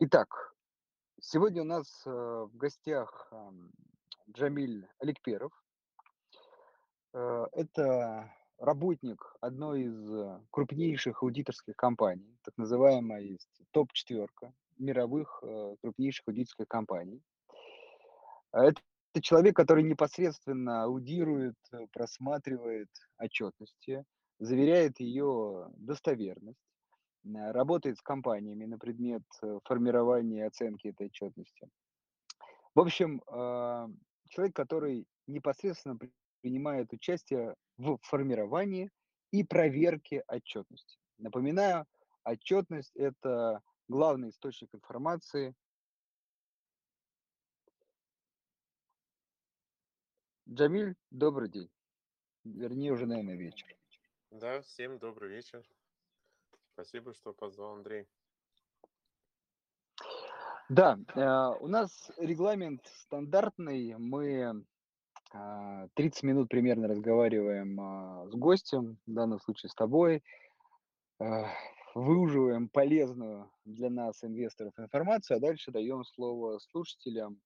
Итак, сегодня у нас, э, в гостях, ам, Джамиль Аликперов. Э, это работник одной из, э, крупнейших аудиторских компаний, так называемая есть топ-четверка мировых, крупнейших аудиторских компаний. А это человек, который непосредственно аудирует, просматривает отчетности, заверяет ее достоверность, работает с компаниями на предмет, э, формирования и оценки этой отчетности. В общем, а, человек, который непосредственно при принимает участие в формировании и проверке отчетности. Напоминаю, отчетность- это главный источник информации Джамиль, добрый день. Вернее, уже, наверное, вечер. Да, всем добрый вечер. Спасибо, что позвал, Андрей. Да, а, у нас регламент стандартный. Мы, а, 30 минут примерно разговариваем, а, с гостем, в данном случае с тобой. Выуживаем полезную для нас, инвесторов, информацию, а дальше даем слово слушателям.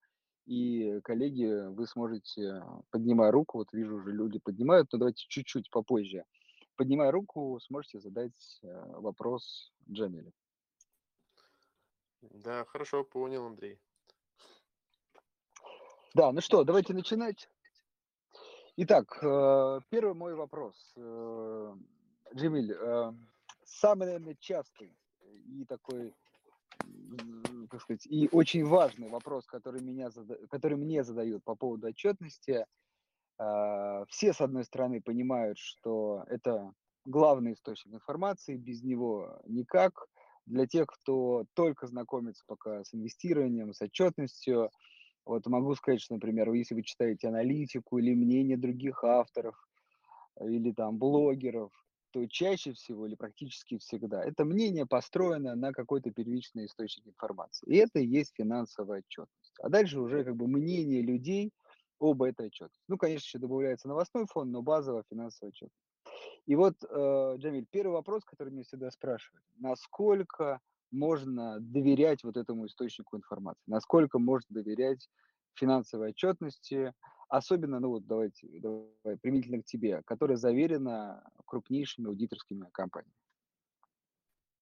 И, коллеги, вы сможете, поднимая руку, вот вижу, уже люди поднимают, но давайте чуть-чуть попозже. Поднимая руку, сможете задать, э, вопрос Джамилю. Да, хорошо, понял, Андрей. Да, ну что, давайте начинать. Итак, э, первый мой вопрос. Э, Джамиль, самый, наверное, частый и такой, как сказать, и очень важный вопрос, который меня который мне задают по поводу отчетности. А, все, с одной стороны, понимают, что это главный источник информации, без него никак. Для тех, кто только знакомится пока с инвестированием, с отчетностью, вот могу сказать, что, например, если вы читаете аналитику или мнения других авторов, или там блогеров, то чаще всего или практически всегда это мнение построено на какой-то первичный источник информации. И это и есть финансовая отчетность. А дальше уже как бы мнение людей об этой отчетности. Ну, конечно, еще добавляется новостной фон, но базовая финансовая отчетность. И вот, э, Джамиль, первый вопрос, который меня всегда спрашивают: насколько можно доверять вот этому источнику информации? Насколько можно доверять финансовой отчетности? Особенно, ну вот давайте, давай применительно к тебе, которая заверена крупнейшими аудиторскими компаниями.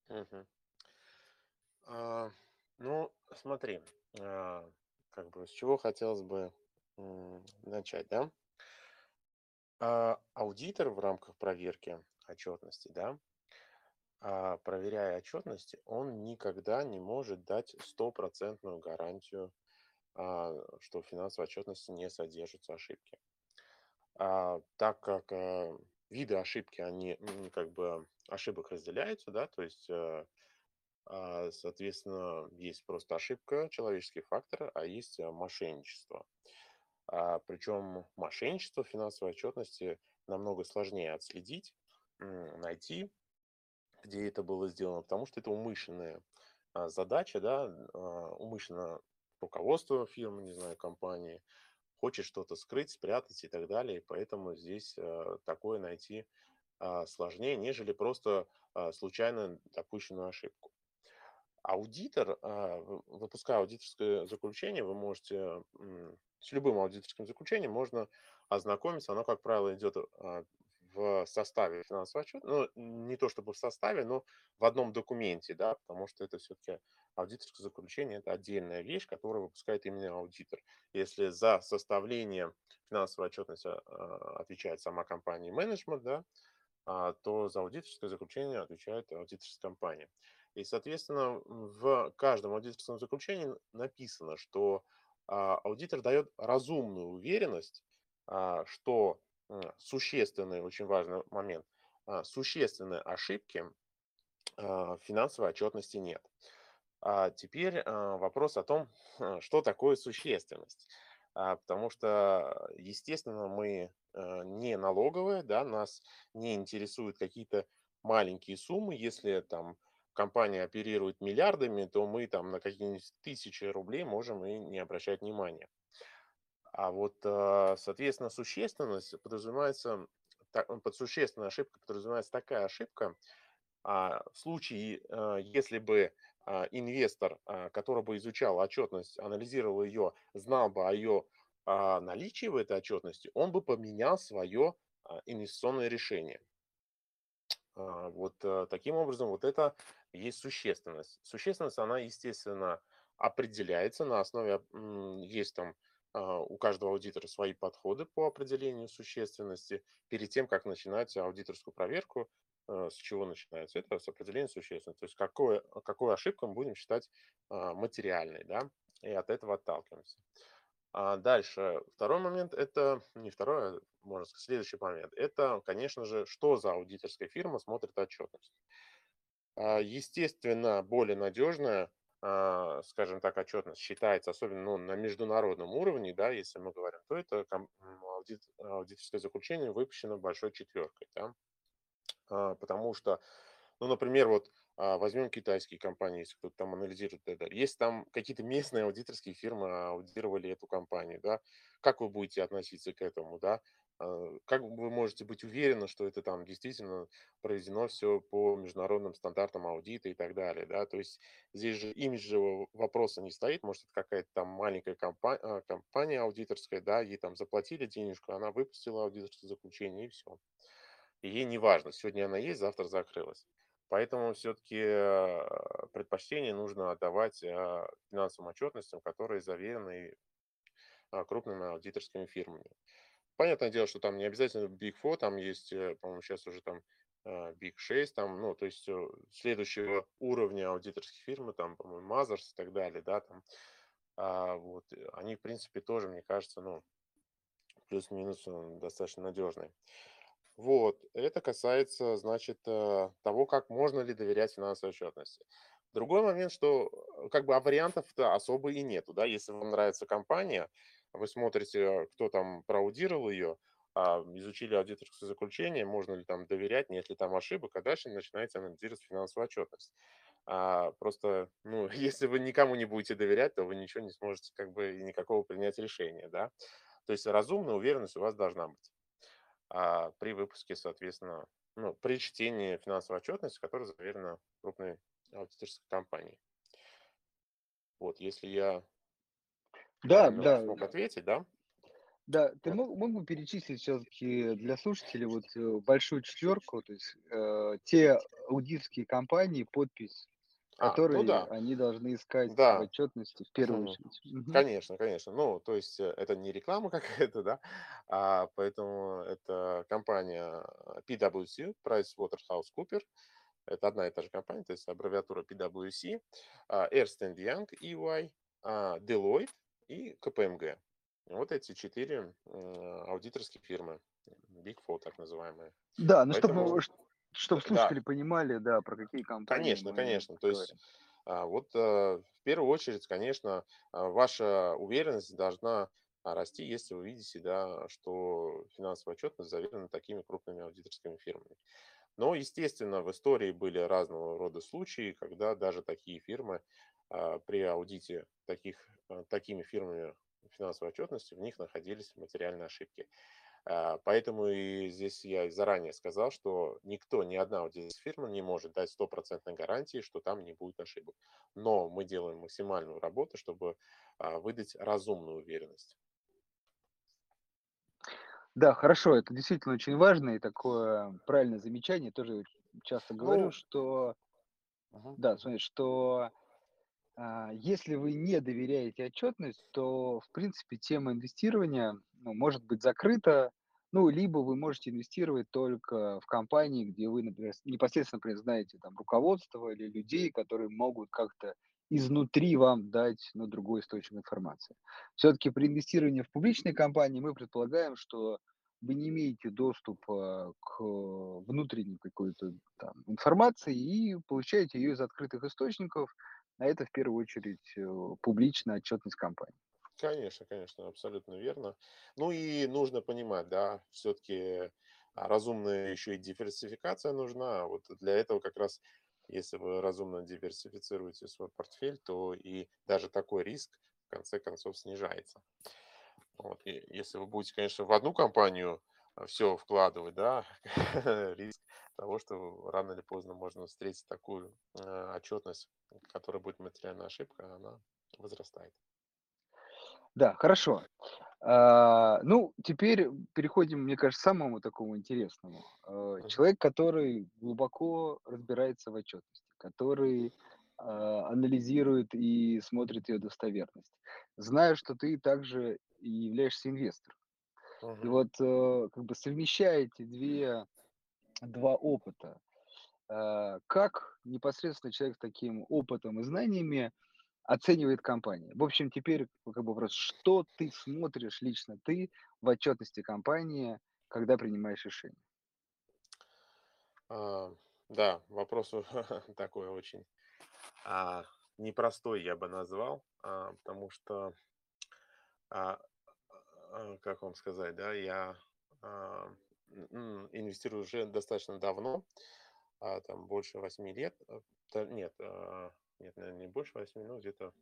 Мгм. А, ну, смотри, а, как бы с чего хотелось бы, начать, да? А, аудитор в рамках проверки отчетности, да, а, проверяя отчетности, он никогда не может дать стопроцентную гарантию, а, что в финансовой отчетности не содержатся ошибки. А, так как, э, виды ошибки, они, как бы ошибок разделяются, да, то есть, э, а, соответственно, есть просто ошибка, человеческий фактор, а есть, э, мошенничество. А, причем мошенничество в финансовой отчетности намного сложнее отследить, найти, где это было сделано, потому что это умышленная, а, задача, да, а, умышленно руководство фирмы, не знаю, компании хочет что-то скрыть, спрятать и так далее. И поэтому здесь, э, такое найти, а, сложнее, нежели просто, а, случайно допущенную ошибку. Аудитор, а, выпуская аудиторское заключение, вы можете, с любым аудиторским заключением можно ознакомиться. Оно, как правило, идет, а, в составе финансового отчета. Ну, не то чтобы в составе, но в одном документе, да, потому что это все-таки аудиторское заключение- это отдельная вещь, которую выпускает именно аудитор. Если за составление финансовой отчетности, а, отвечает сама компания менеджмент, да, а, то за аудиторское заключение отвечает аудиторская компания. И, соответственно, в каждом аудиторском заключении написано, что, а, аудитор дает разумную уверенность, а, что, м, существенный, очень важный момент, а, существенные ошибки, а, в финансовой отчетности нет. А теперь, а, вопрос о том, что такое существенность. А, потому что, естественно, мы, не налоговая, да, нас не интересуют какие-то маленькие суммы. Если там компания оперирует миллиардами, то мы там на какие-нибудь тысячи рублей можем и не обращать внимания. А вот, а, соответственно, существенность подразумевается, та под существенной ошибкой подразумевается такая ошибка, а, в случае, а, если бы инвестор, который бы изучал отчетность, анализировал ее, знал бы о ее а, наличии в этой отчетности, он бы поменял свое инвестиционное решение. А, вот а, таким образом, вот это есть существенность. Существенность, она, естественно, определяется на основе, есть там у каждого аудитора свои подходы по определению существенности. Перед тем, как начинать аудиторскую проверку, Э, с чего начинается? Это с определения существенности. То есть какое, какую ошибку мы будем считать а, материальной, да, и от этого отталкиваемся. А дальше, второй момент, это не второй, а, можно сказать, следующий момент. Это, конечно же, что за аудиторская фирма смотрит отчетность. А, естественно, более надежная, скажем так, отчетность считается, особенно ну, на международном уровне, да, если мы говорим, то это аудит, аудиторское заключение выпущено большой четверкой. Да? А, потому что, ну, например, вот а, возьмем китайские компании, если кто-то там анализирует это. Если там какие-то местные аудиторские фирмы аудировали эту компанию, да, как вы будете относиться к этому, да? А, как вы можете быть уверены, что это там действительно проведено все по международным стандартам аудита и так далее, да? То есть здесь же имиджевого вопроса не стоит, может, это какая-то там маленькая компания, компания аудиторская, да, ей там заплатили денежку, она выпустила аудиторское заключение и все и ей не важно, сегодня она есть, завтра закрылась. Поэтому все-таки а, предпочтение нужно отдавать а, финансовым отчетностям, которые заверены а, крупными аудиторскими фирмами. Понятное дело, что там не обязательно Big Four, там есть, э, по-моему, сейчас уже там Big 6, там, ну, то есть э, следующего уровня аудиторских фирм, там, по-моему, Mazars и так далее, да, там, а, вот, они, в принципе, тоже, мне кажется, ну, плюс-минус э, достаточно надежные. Вот, это касается, значит, э, того, как можно ли доверять финансовой отчетности. Другой момент, что э, как бы а вариантов-то особо и нету, да, если вам нравится компания, вы смотрите, кто там проаудировал ее, а, изучили аудиторское заключение, можно ли там доверять, нет ли там ошибок, а дальше начинаете анализировать финансовую отчетность. А, просто, ну, если вы никому не будете доверять, то вы ничего не сможете как бы и никакого принять решения, да. То есть разумная уверенность у вас должна быть а при выпуске, соответственно, ну, при чтении финансовой отчетности, которая заверена крупной аудиторской компанией. Вот, если я да, да. смог ответить, да? Да, ты мог, мог бы перечислить все-таки для слушателей вот э, большую четверку, то есть э, те аудиторские компании, подпись а, ну которые ну да. они должны искать да. в отчетности в первую угу. очередь. Конечно, конечно. Ну, то есть э, это не реклама какая-то, да, а поэтому это компания PwC, PricewaterhouseCoopers, это одна и та же компания, то есть аббревиатура PwC, а, Ernst Young, EY, а, Deloitte и KPMG. Вот эти четыре аудиторские фирмы, Big Four так называемые. Да, ну Поэтому... чтобы чтобы слушатели да. понимали, да, про какие компании. Конечно, конечно. То есть а, вот а, в первую очередь, конечно, а, ваша уверенность должна расти, если вы видите, да, что финансовая отчетность заверена такими крупными аудиторскими фирмами. Но, естественно, в истории были разного рода случаи, когда даже такие фирмы при аудите таких, такими фирмами финансовой отчетности в них находились материальные ошибки. А, поэтому и здесь я заранее сказал, что никто, ни одна аудиторская фирма не может дать стопроцентной гарантии, что там не будет ошибок. Но мы делаем максимальную работу, чтобы а, выдать разумную уверенность. Да, хорошо, это действительно очень важно и такое правильное замечание. Тоже часто говорю, ну, что, угу. да, смотри, что если вы не доверяете отчетность, то, в принципе, тема инвестирования ну, может быть закрыта, ну, либо вы можете инвестировать только в компании, где вы, например, непосредственно, например, знаете там руководство или людей, которые могут как-то изнутри вам дать ну, другой источник информации. Все-таки при инвестировании в публичные компании мы предполагаем, что вы не имеете доступа к внутренней какой-то там информации и получаете ее из открытых источников, а это в первую очередь э, публичная отчетность компании. Конечно, конечно, абсолютно верно. Ну и нужно понимать, да, все-таки а, разумная еще и диверсификация нужна. Вот для этого как раз, если вы разумно диверсифицируете свой портфель, то и даже такой риск в конце концов снижается. Вот. И если вы будете, конечно, в одну компанию все вкладывать, да, риск того, что рано или поздно можно встретить такую э, отчетность, которая будет материальная ошибка, она возрастает. Да, хорошо. А, ну, теперь переходим, мне кажется, к самому такому интересному. Человек, который глубоко разбирается в отчетности, который а, анализирует и смотрит ее достоверность. Знаю, что ты также являешься инвестором. И Мгм. вот э, как бы совмещая эти две, два опыта, э, как непосредственно человек с таким опытом и знаниями оценивает компания. В общем, теперь как бы вопрос, что ты смотришь лично ты в отчетности компании, когда принимаешь решение? А, Да, вопрос такой очень а, непростой, я бы назвал, а, потому что, а, как вам сказать, да, я а, инвестирую уже достаточно давно, а, там больше восьми лет. э, Нет, а, нет, не больше восьми, ну где-то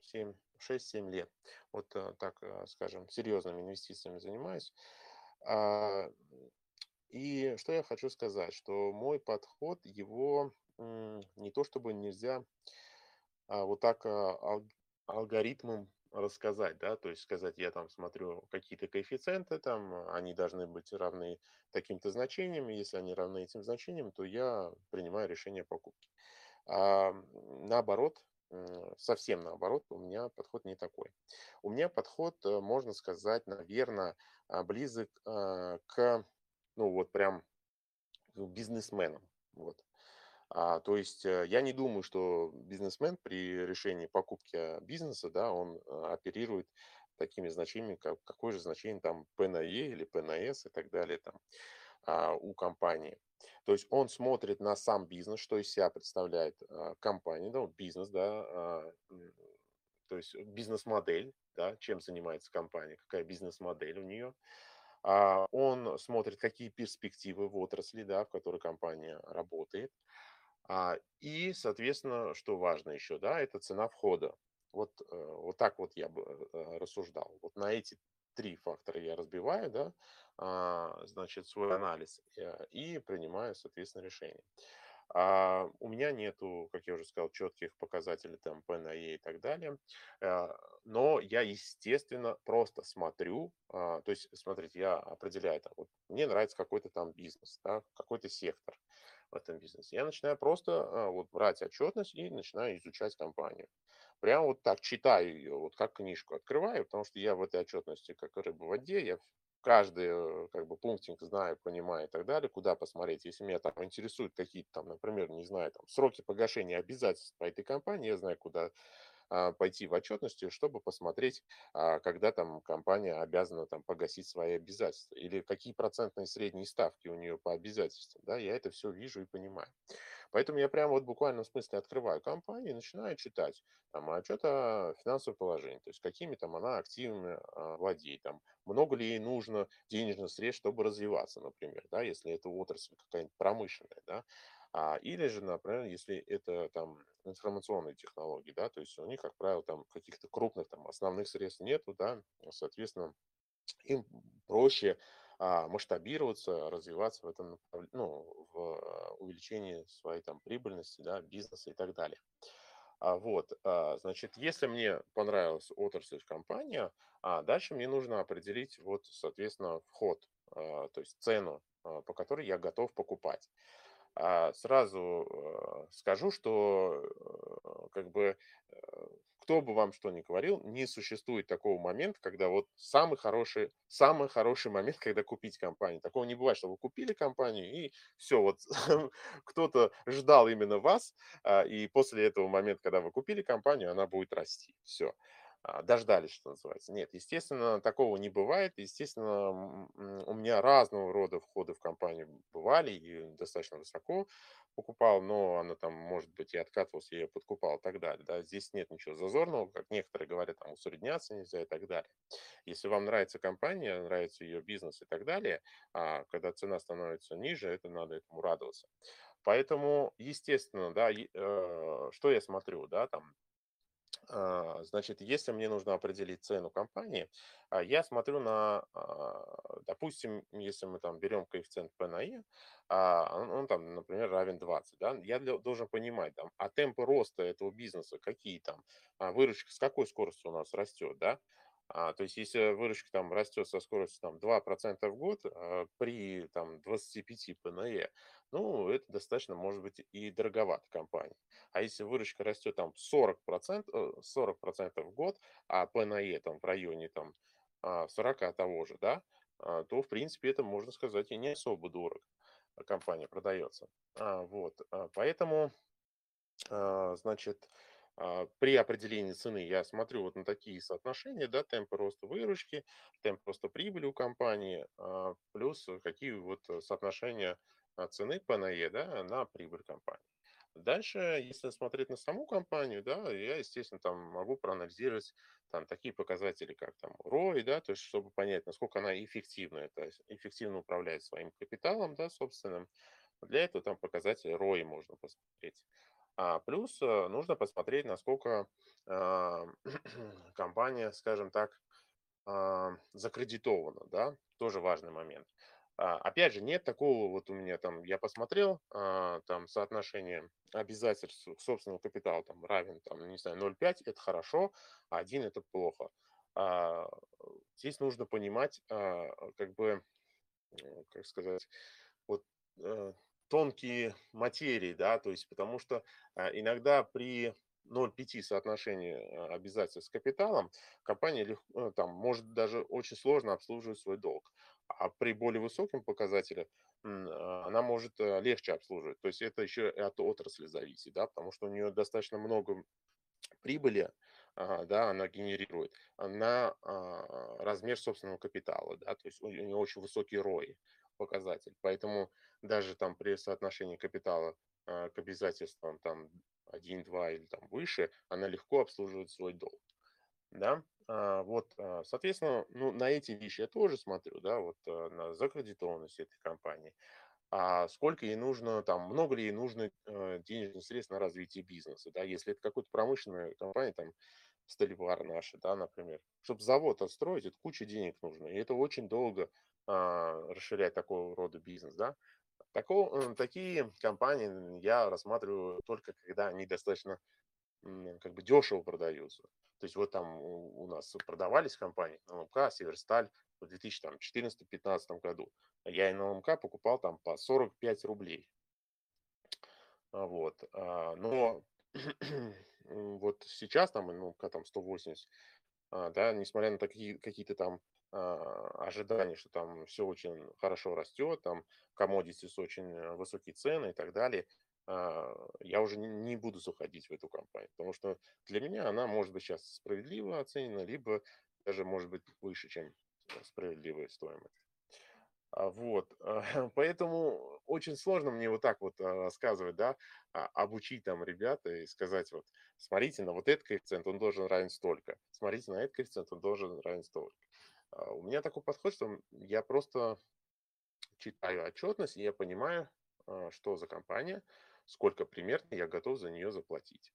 семь, шесть-семь лет. Вот э, так, э, скажем, серьезными инвестициями занимаюсь. И что я хочу сказать, что мой подход, его не то чтобы нельзя вот так ал- алгоритмом рассказать, да, то есть сказать, я там смотрю какие-то коэффициенты, там а, они должны быть равны таким-то значениям, если они равны этим значениям, то я принимаю решение о покупке. А, наоборот, совсем наоборот, у меня подход не такой. У меня подход, э, можно сказать, наверное, близок а, к, ну вот прям бизнесменам. Вот. А, то есть э, я не думаю, что бизнесмен при решении покупки бизнеса, да, он э, оперирует такими значениями, как какое же значение там P на E или P на S и так далее там а, у компании. То есть он смотрит на сам бизнес, что из себя представляет а, компания, да, бизнес, да, а, то есть бизнес-модель, да, чем занимается компания, какая бизнес-модель у нее. А, Он смотрит, какие перспективы в отрасли, да, в которой компания работает а, и, соответственно, что важно еще, да, это цена входа. Вот, э, вот так вот я бы э, рассуждал. Вот на эти три фактора я разбиваю, да, а, значит, свой анализ э, и принимаю, соответственно, решение. А, у меня нету, как я уже сказал, четких показателей там P на E и так далее. А, но я, естественно, просто смотрю, а, то есть, смотрите, я определяю там, вот мне нравится какой-то там бизнес, да, какой-то сектор в этом бизнесе. Я начинаю просто а, вот брать отчетность и начинаю изучать компанию. Прям вот так читаю ее, вот как книжку открываю, потому что я в этой отчетности как рыба в воде, я каждый э, как бы пунктик знаю, понимаю и так далее, куда посмотреть. Если меня там интересуют какие-то там, например, не знаю, там сроки погашения обязательств по этой компании, я знаю, куда пойти в отчетности, чтобы посмотреть, а, когда там компания обязана там погасить свои обязательства или какие процентные средние ставки у нее по обязательствам, да, я это все вижу и понимаю. Поэтому я прямо вот буквально в смысле открываю компанию и начинаю читать там отчет о финансовом положении, то есть какими там она активами а, владеет, там много ли ей нужно денежных средств, чтобы развиваться, например, да, если это отрасль какая-нибудь промышленная, да, а, или же, например, если это там информационные технологии, да, то есть у них, как правило, там каких-то крупных там основных средств нету, да, соответственно, им проще а, масштабироваться, развиваться в этом ну, в а, увеличении своей там прибыльности, да, бизнеса и так далее. А, вот, а, значит, если мне понравилась отрасль компания, а дальше мне нужно определить вот, соответственно, вход, а, то есть цену, а, по которой я готов покупать. А, сразу, э, скажу, что, э, как бы, э, кто бы вам что ни говорил, не существует такого момента, когда вот самый хороший самый хороший момент, когда купить компанию. Такого не бывает, что вы купили компанию и все вот кто-то ждал именно вас, а, и после этого момента, когда вы купили компанию, она будет расти. Все дождались, что называется. Нет, естественно, такого не бывает. Естественно, у меня разного рода входы в компанию бывали и достаточно высоко покупал, но она там, может быть, и откатывался, я ее подкупал и так далее. Да. Здесь нет ничего зазорного, как некоторые говорят, там усредняться нельзя и так далее. Если вам нравится компания, нравится ее бизнес и так далее, а когда цена становится ниже, это надо этому радоваться. Поэтому, естественно, да, э, что я смотрю, да, там А, значит, если мне нужно определить цену компании, а, я смотрю на, а, допустим, если мы там берем коэффициент P на E, а, он, он там, например, равен 20, да, я должен понимать, там, а темпы роста этого бизнеса какие там, а, выручка с какой скоростью у нас растет, да, а, то есть, если выручка там растет со скоростью там 2% в год а, при там 25 P на E, ну, это достаточно, может быть, и дороговато компании. А если выручка растет там 40%, э, 40% в год, а P на E там в районе там а, 40 того же, да, а, то, в принципе, это, можно сказать, и не особо дорого а, компания продается. А, Вот, а, поэтому, а, значит, а, при определении цены я смотрю вот на такие соотношения, да, темпы роста выручки, темп роста прибыли у компании, а, плюс какие вот э, соотношения а, цены P на E, да, на прибыль компании. Дальше, если смотреть на саму компанию, да, я, естественно, там могу проанализировать там такие показатели, как там ROI, да, то есть чтобы понять, насколько она эффективна, это эффективно управляет своим капиталом, да, собственным. Для этого там показатель ROI можно посмотреть. А плюс э, нужно посмотреть, насколько а, компания, скажем так, а, закредитована, да, тоже важный момент. А, Опять же, нет такого вот у меня там, я посмотрел, а, там соотношение обязательств к собственному капиталу там равен, там, не знаю, 0,5, это хорошо, а 1 это плохо. А, Здесь нужно понимать, как бы, э, как сказать, вот э, тонкие материи, да, то есть потому что иногда при 0,5 соотношении а, обязательств с капиталом компания э, там может даже очень сложно обслуживать свой долг, а при более высоком показателе а, она может э, легче обслуживать. То есть это еще от отрасли зависит, да, потому что у нее достаточно много прибыли, да, она генерирует на а, размер собственного капитала, да, то есть у нее очень высокий ROI показатель. Поэтому даже там при соотношении капитала а, к обязательствам там один, 2 или там выше, она легко обслуживает свой долг. Да, вот, а, соответственно, ну, на эти вещи я тоже смотрю, да, вот а, на закредитованность этой компании, а сколько ей нужно, там, много ли ей нужно э, денежных средств на развитие бизнеса, да, если это какая-то промышленная компания, там, Столевар наши, да, например, чтобы завод отстроить, это куча денег нужно, и это очень долго а, расширять такого рода бизнес, да. Такого, э, такие компании я рассматриваю только когда они достаточно как бы дешево продаются. То есть вот там у, нас продавались компании НЛМК, Северсталь в 2014-2015 году. Я НЛМК покупал там по 45 рублей. А, Вот. а, Но вот сейчас там НЛМК там 180, а, да, несмотря на такие какие-то там ожидания, что там все очень хорошо растет, там commodities очень э, высокие цены и так далее, я уже не буду заходить в эту компанию, потому что для меня она может быть сейчас справедливо оценена, либо даже может быть выше, чем э, справедливая стоимость. А, Вот, а, поэтому очень сложно мне вот так вот а, рассказывать, да, а, обучить там ребята и сказать вот, смотрите, на вот этот коэффициент он должен равен столько, смотрите, на этот коэффициент он должен равен столько. А, У меня такой подход, что я просто читаю отчетность, и я понимаю, а, что за компания, сколько примерно я готов за нее заплатить.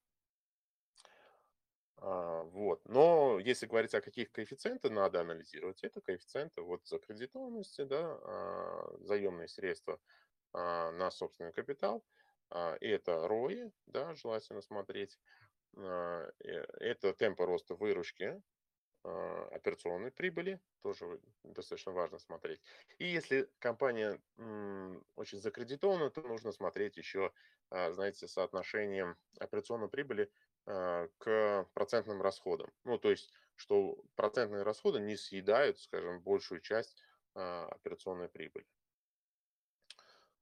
А, Вот. Но если говорить о каких коэффициентах надо анализировать, это коэффициенты вот закредитованности, да, а, заемные средства а, на собственный капитал, это ROI, да, желательно смотреть, э, это темпы роста выручки, операционной прибыли, тоже достаточно важно смотреть. И если компания очень закредитована, то нужно смотреть еще, а, знаете, соотношение операционной прибыли а, к процентным расходам. Ну, то есть, что процентные расходы не съедают, скажем, большую часть а, операционной прибыли.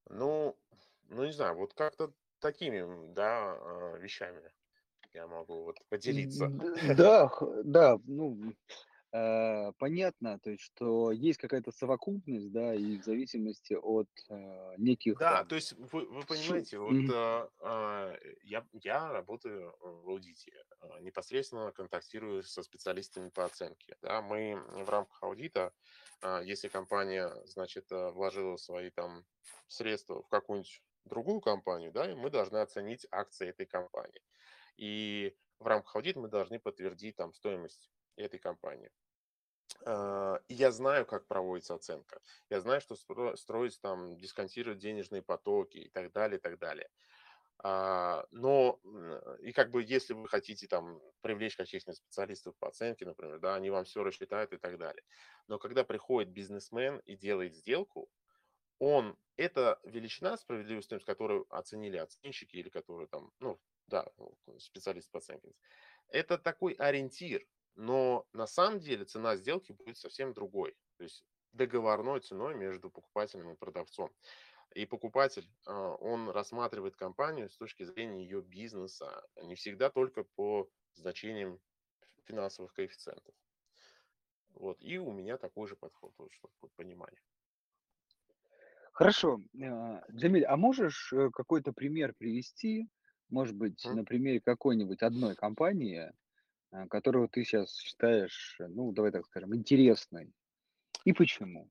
Ну, ну не знаю, вот как-то такими, да, а, вещами я могу вот поделиться. Да, да, ну, э, понятно, то есть, что есть какая-то совокупность, да, и в зависимости от э, неких Да, там то есть вы, вы понимаете, вот а, а, я, я работаю э, в аудите, а, непосредственно контактирую со специалистами по оценке. Да, мы в рамках аудита, а, если компания, значит, э, вложила свои там средства в какую-нибудь другую компанию, да, и мы должны оценить акции этой компании. И в рамках аудита мы должны подтвердить там стоимость этой компании. А, я знаю, как проводится оценка. Я знаю, что стро- строить там, дисконтировать денежные потоки и так далее, и так далее. А, Но и как бы если вы хотите там привлечь каких-нибудь специалистов по оценке, например, да, они вам все рассчитают и так далее. Но когда приходит бизнесмен и делает сделку, он, это величина справедливой стоимости, которую оценили оценщики или которые там, ну, да, специалист по оценке, это такой ориентир, но на самом деле цена сделки будет совсем другой, то есть договорной ценой между покупателем и продавцом. И покупатель, а, он рассматривает компанию с точки зрения ее бизнеса, не всегда только по значениям финансовых коэффициентов. Вот. И у меня такой же подход, вот, чтобы понимание. Хорошо. А, Джамиль, а можешь э, какой-то пример привести, может быть, на примере какой-нибудь одной компании, а, которую ты сейчас считаешь, э, ну, давай так скажем, интересной, и почему?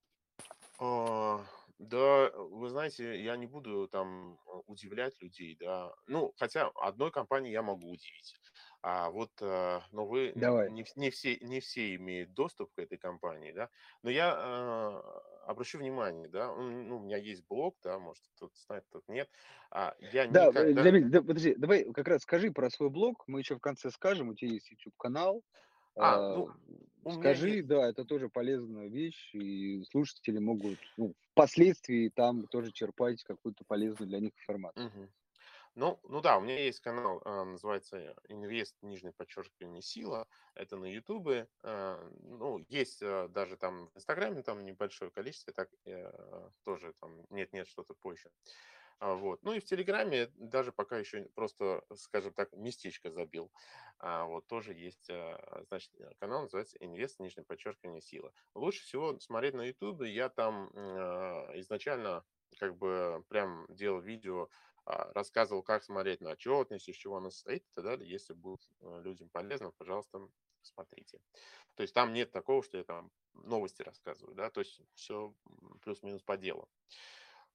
А, да, вы знаете, я не буду там удивлять людей, да. Ну, хотя одной компании я могу удивить. А вот, но вы Давай. не, не все, не все имеют доступ к этой компании, да. Но я обращу внимание, да, ну, у меня есть блог, да, может, кто-то знает, кто-то нет. А, я Да, э, никогда... Джамиль, да, подожди, давай как раз скажи про свой блог, мы еще в конце скажем, у тебя есть YouTube-канал, А, а, ну, скажи, есть... да, это тоже полезная вещь, и слушатели могут, ну, впоследствии там тоже черпать какую-то полезную для них информацию. Мгм. Ну, ну да, у меня есть канал, а, называется Инвест, нижнее подчеркивание, сила. Это на Ютубе. а, Ну, есть а, даже там в Инстаграме, там небольшое количество, так э, тоже там нет-нет, что-то позже. Вот. Ну и в Телеграме даже пока еще просто, скажем так, местечко забил. А, Вот тоже есть, значит, э, канал называется Инвест, нижнее подчеркивание, сила. Лучше всего смотреть на Ютубе. Я там изначально как бы прям делал видео рассказывал, как смотреть на отчетность, из чего она состоит и так далее. Если будет э, людям полезно, пожалуйста, смотрите. То есть там нет такого, что я там новости рассказываю, да, то есть все плюс-минус по делу.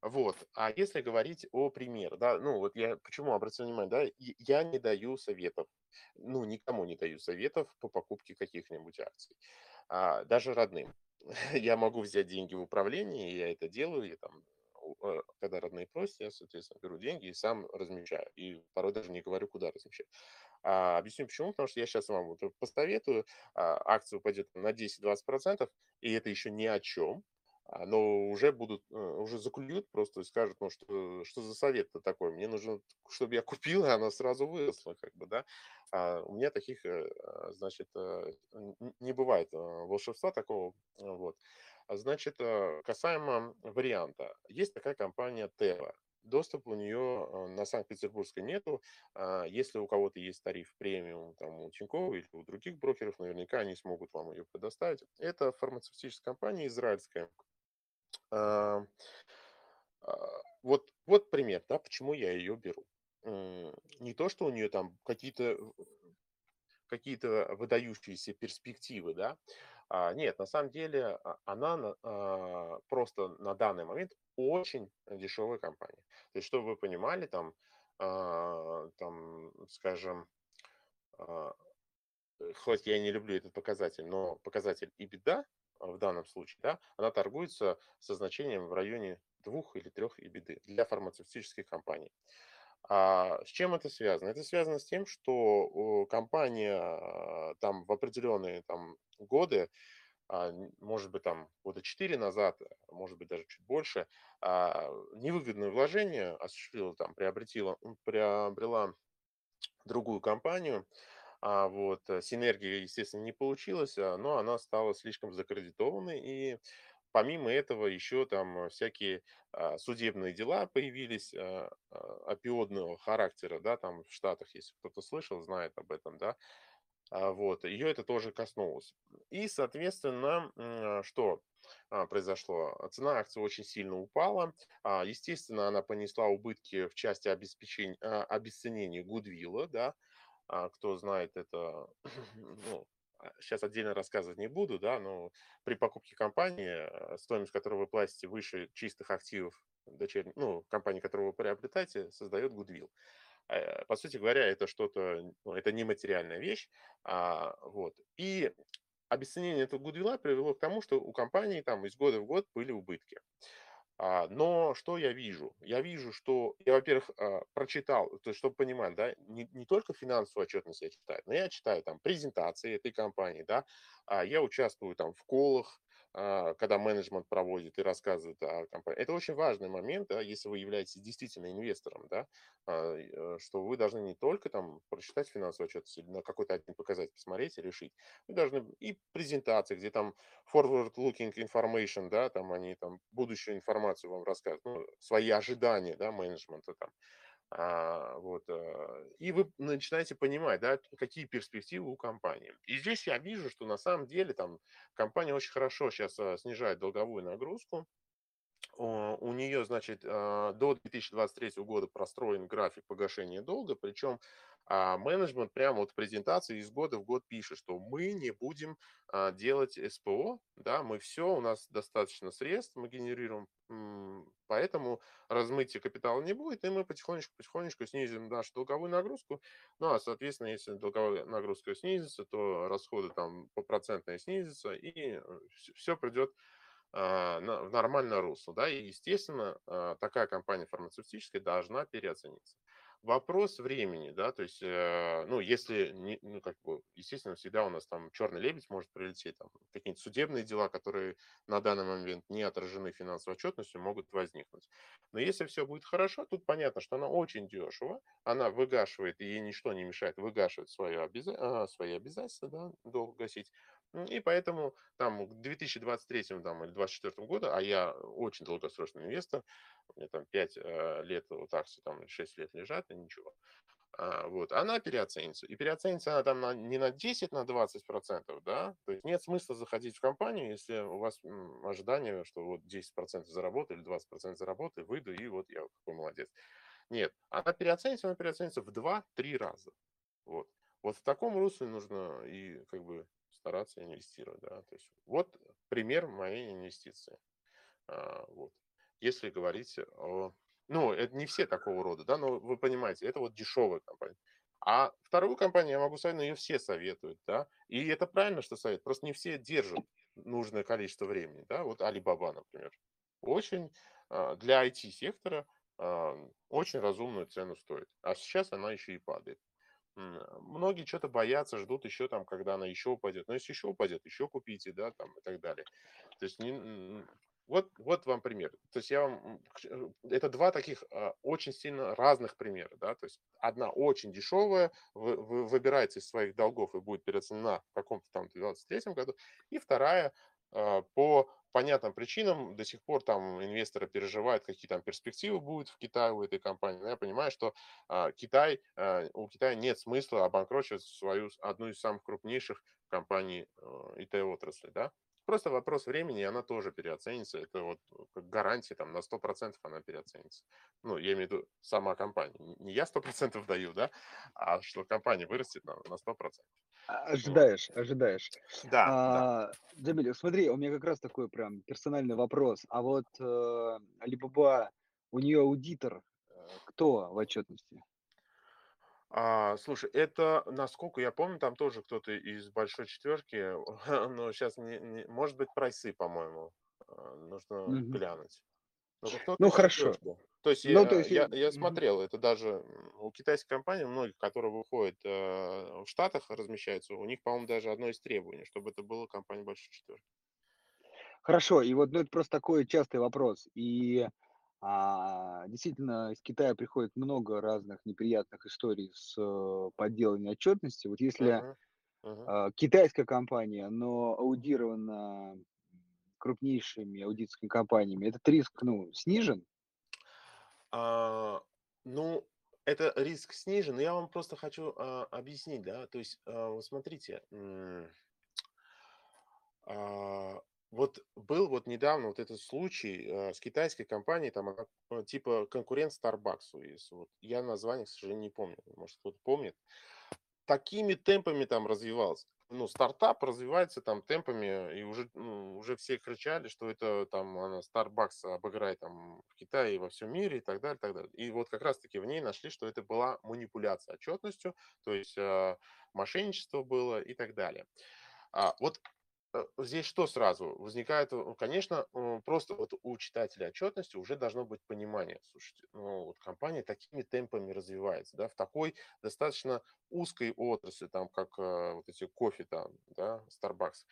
Вот. А если говорить о примере, да, ну вот я почему обратил внимание, да, я не даю советов, ну никому не даю советов по покупке каких-нибудь акций, а, даже родным. Я могу взять деньги в управлении, и я это делаю, я там, когда родные просят, я, соответственно, беру деньги и сам размещаю, и порой даже не говорю, куда размещать. А, объясню почему, потому что я сейчас вам вот посоветую, а, акция упадет на 10-20%, и это еще ни о чем, а, но уже будут, э, уже заклюют просто и скажут, ну что, что за совет-то такой? Мне нужно, чтобы я купил, и она сразу выросла, как бы, да. А у меня таких, э, значит, э, не бывает э, волшебства такого, э, вот. А, Значит, э, касаемо варианта, есть такая компания Teva. Доступа у нее э, на Санкт-Петербургской нету. А, Если у кого-то есть тариф премиум, там, у Тинькофф или у других брокеров, наверняка они смогут вам ее предоставить. Это фармацевтическая компания израильская. А, Вот, вот пример, да, почему я ее беру. Не то, что у нее там какие-то какие-то выдающиеся перспективы, да. А, Нет, на самом деле а, она на- а, просто на данный момент очень дешевая компания. То есть, чтобы вы понимали, там, там, скажем, э, хоть я и не люблю этот показатель, но показатель EBITDA а, в данном случае, да, она торгуется со значением в районе двух или трех EBITDA для фармацевтических компаний. А с чем это связано? Это связано с тем, что компания а, там в определенные там годы, а, может быть там года 4 назад, а может быть даже чуть больше, невыгодное вложение осуществила там, приобретила, приобрела другую компанию, а, вот, э, синергия, естественно, не получилась, но она стала слишком закредитованной, и помимо этого еще там э, всякие а, судебные дела появились а, а, опиодного характера, да, там в Штатах, если кто-то слышал, знает об этом, да, вот, ее это тоже коснулось. И, соответственно, что произошло? Цена акции очень сильно упала. Естественно, она понесла убытки в части обеспечения, обесценения гудвилла, да, кто знает это, ну, сейчас отдельно рассказывать не буду, да, но при покупке компании, э, стоимость которой вы платите выше чистых активов дочерней, ну, компании, которую вы приобретаете, создает гудвилл. э, по сути говоря, это что-то, ну, это нематериальная вещь, а, вот. И обесценение этого гудвилла привело к тому, что у компании там из года в год были убытки. А, но что я вижу? Я вижу, что я, во-первых, а, прочитал, то есть, чтобы понимать, да, не, не только финансовую отчетность я читаю, но я читаю там презентации этой компании, да, а я участвую там в колах, когда менеджмент проводит и рассказывает о компании. Это очень важный момент, да, если вы являетесь действительно инвестором, да, а, э, что вы должны не только там прочитать финансовую отчетность на какой-то один показатель посмотреть и решить. Вы должны и презентации, где там forward-looking information, да, там они там будущую информацию вам рассказывают, ну, свои ожидания, да, менеджмента там, а, вот, э, и вы начинаете понимать, да, какие перспективы у компании. И здесь я вижу, что на самом деле там компания очень хорошо сейчас э, снижает долговую нагрузку. У нее, значит, э, до 2023 года простроен график погашения долга, причем а менеджмент прямо вот в презентации из года в год пишет, что мы не будем а, делать СПО, да, мы все, у нас достаточно средств, мы генерируем, поэтому размытия капитала не будет, и мы потихонечку-потихонечку снизим нашу долговую нагрузку. Ну, а, соответственно, если долговая нагрузка снизится, то расходы там по процентной снизятся, и все придет а, в нормальное русло, да, и, естественно, а, такая компания фармацевтическая должна переоцениться. Вопрос времени, да, то есть, э, ну, если, не, ну, как бы, естественно, всегда у нас там черный лебедь может прилететь, там, какие-нибудь судебные дела, которые на данный момент не отражены финансовой отчетностью, могут возникнуть. Но если все будет хорошо, тут понятно, что она очень дешево, она выгашивает, и ей ничто не мешает выгашивать свое обяза... А, свои обязательства, да, долг гасить. И поэтому там к 2023 там, или 2024 году, а я очень долгосрочный инвестор, у меня там 5 э, лет вот акции, там 6 лет лежат, и ничего. А, вот, она переоценится. И переоценится она там на, не на 10, на 20 процентов, да, то есть нет смысла заходить в компанию, если у вас м, ожидание, что вот 10 процентов заработаю или 20 процентов заработаю, выйду, и вот я какой молодец. Нет, она переоценится, она переоценится в 2-3 раза. Вот. Вот в таком русле нужно и как бы стараться инвестировать, да, то есть вот пример моей инвестиции. А, вот. Если говорить о... Ну, это не все такого рода, да, но вы понимаете, это вот дешевая компания. А вторую компанию я могу советовать, но ее все советуют, да, и это правильно, что советуют, просто не все держат нужное количество времени, да, вот Alibaba, например, очень а, для IT-сектора а, очень разумную цену стоит, а сейчас она еще и падает. Многие что-то боятся, ждут еще там, когда она еще упадет. Но если еще упадет, еще купите, да, там и так далее. То есть не, вот, вот вам пример. То есть я вам... Это два таких а, очень сильно разных примера. Да? То есть одна очень дешевая, вы, вы выбираете из своих долгов и будет переоценена в каком-то там 2023 году. И вторая а, по понятным причинам до сих пор там инвесторы переживают, какие там перспективы будут в Китае у этой компании. Но я понимаю, что а, Китай, а, у Китая нет смысла обанкрочивать свою одну из самых крупнейших компаний а, ИТ-отрасли, да. Просто вопрос времени, и она тоже переоценится. Это вот как гарантия, там, на 100% она переоценится. Ну, я имею в виду сама компания. Не я 100% даю, да, а что компания вырастет на, на 100%. А, ожидаешь, ожидаешь. Да, а, да. Джамиль, смотри, у меня как раз такой прям персональный вопрос. А вот э, Alibaba, у нее аудитор, э, кто в отчетности? А, слушай, это, насколько я помню, там тоже кто-то из большой четверки, но сейчас не, не- может быть прайсы, по-моему, а, нужно Мгм. глянуть. Ну, Ну хорошо. четверки. То есть Ну, то я, есть, я, э, я мгм. смотрел, это даже у китайских компаний, многих, которые выходят э, в Штатах, размещаются, у них, по-моему, даже одно из требований, чтобы это была компания большой четверки. Хорошо, и вот ну, это просто такой частый вопрос. И а, действительно из Китая приходит много разных неприятных историй с э, подделами отчетности. Вот если Мгм, мгм. а, китайская компания, но аудирована крупнейшими аудиторскими компаниями, этот риск ну, снижен? А, ну, это риск снижен. но Я вам просто хочу а, объяснить, да, то есть, а, вот смотрите, а, вот был вот недавно вот этот случай а, с китайской компанией, там а, типа конкурент Starbucks, если вот я название, к сожалению, не помню, может кто-то помнит. такими темпами там развивался. Ну, стартап развивается там темпами, и уже, ну, уже все кричали, что это там она Starbucks обыграет там в Китае и во всем мире и так далее, и так далее. И вот как раз-таки в ней нашли, что это была манипуляция отчетностью, то есть э, мошенничество было и так далее. А, вот здесь что сразу возникает? Э, конечно, просто вот у читателя отчетности уже должно быть понимание. Слушайте, ну вот компания такими темпами развивается, да, в такой достаточно узкой отрасли, там, как э, вот эти кофе там, да, Starbucks.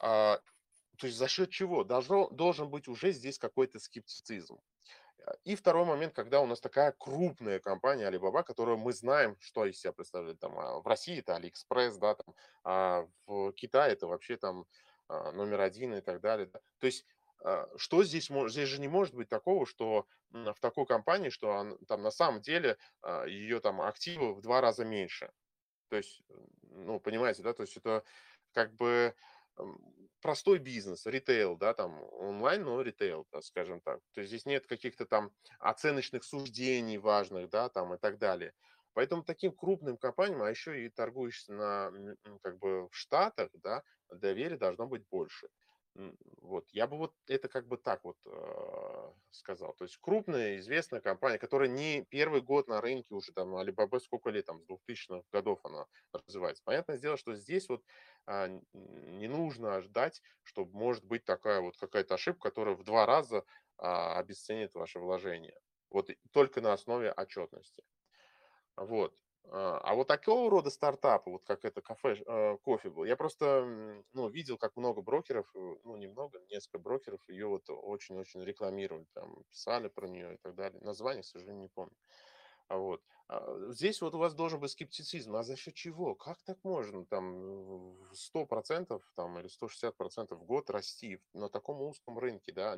А, то есть за счет чего? Должно, должен быть уже здесь какой-то скептицизм. И второй момент, когда у нас такая крупная компания Alibaba, которую мы знаем, что из себя представляет. Там, а, в России это AliExpress, да, там, а в Китае это вообще там а, номер один и так далее. Да. То есть а, что здесь здесь же не может быть такого, что в такой компании, что он, там на самом деле ее там активы в два раза меньше. То есть, ну, понимаете, да, то есть это как бы простой бизнес, ритейл, да, там онлайн, но ритейл, да, скажем так. То есть здесь нет каких-то там оценочных суждений важных, да, там и так далее. Поэтому таким крупным компаниям, а еще и торгуешься на, как бы в Штатах, да, доверия должно быть больше. Вот, я бы вот это как бы так вот э, сказал. То есть крупная, известная компания, которая не первый год на рынке уже, там, Alibaba сколько лет, там, с 2000-х годов она развивается. Понятное дело, что здесь вот э, не нужно ждать, что может быть такая вот какая-то ошибка, которая в два раза э, обесценит ваше вложение. Вот только на основе отчетности. Вот. А, а вот такого рода стартапы, вот как это кафе, э, кофе был, я просто ну, видел, как много брокеров, э, ну, немного, несколько брокеров ее вот очень-очень рекламировали, там, писали про нее и так далее. Название, к сожалению, не помню. А вот. А здесь вот у вас должен быть скептицизм. А за счет чего? Как так можно там 100% там, или 160% в год расти на таком узком рынке? Да?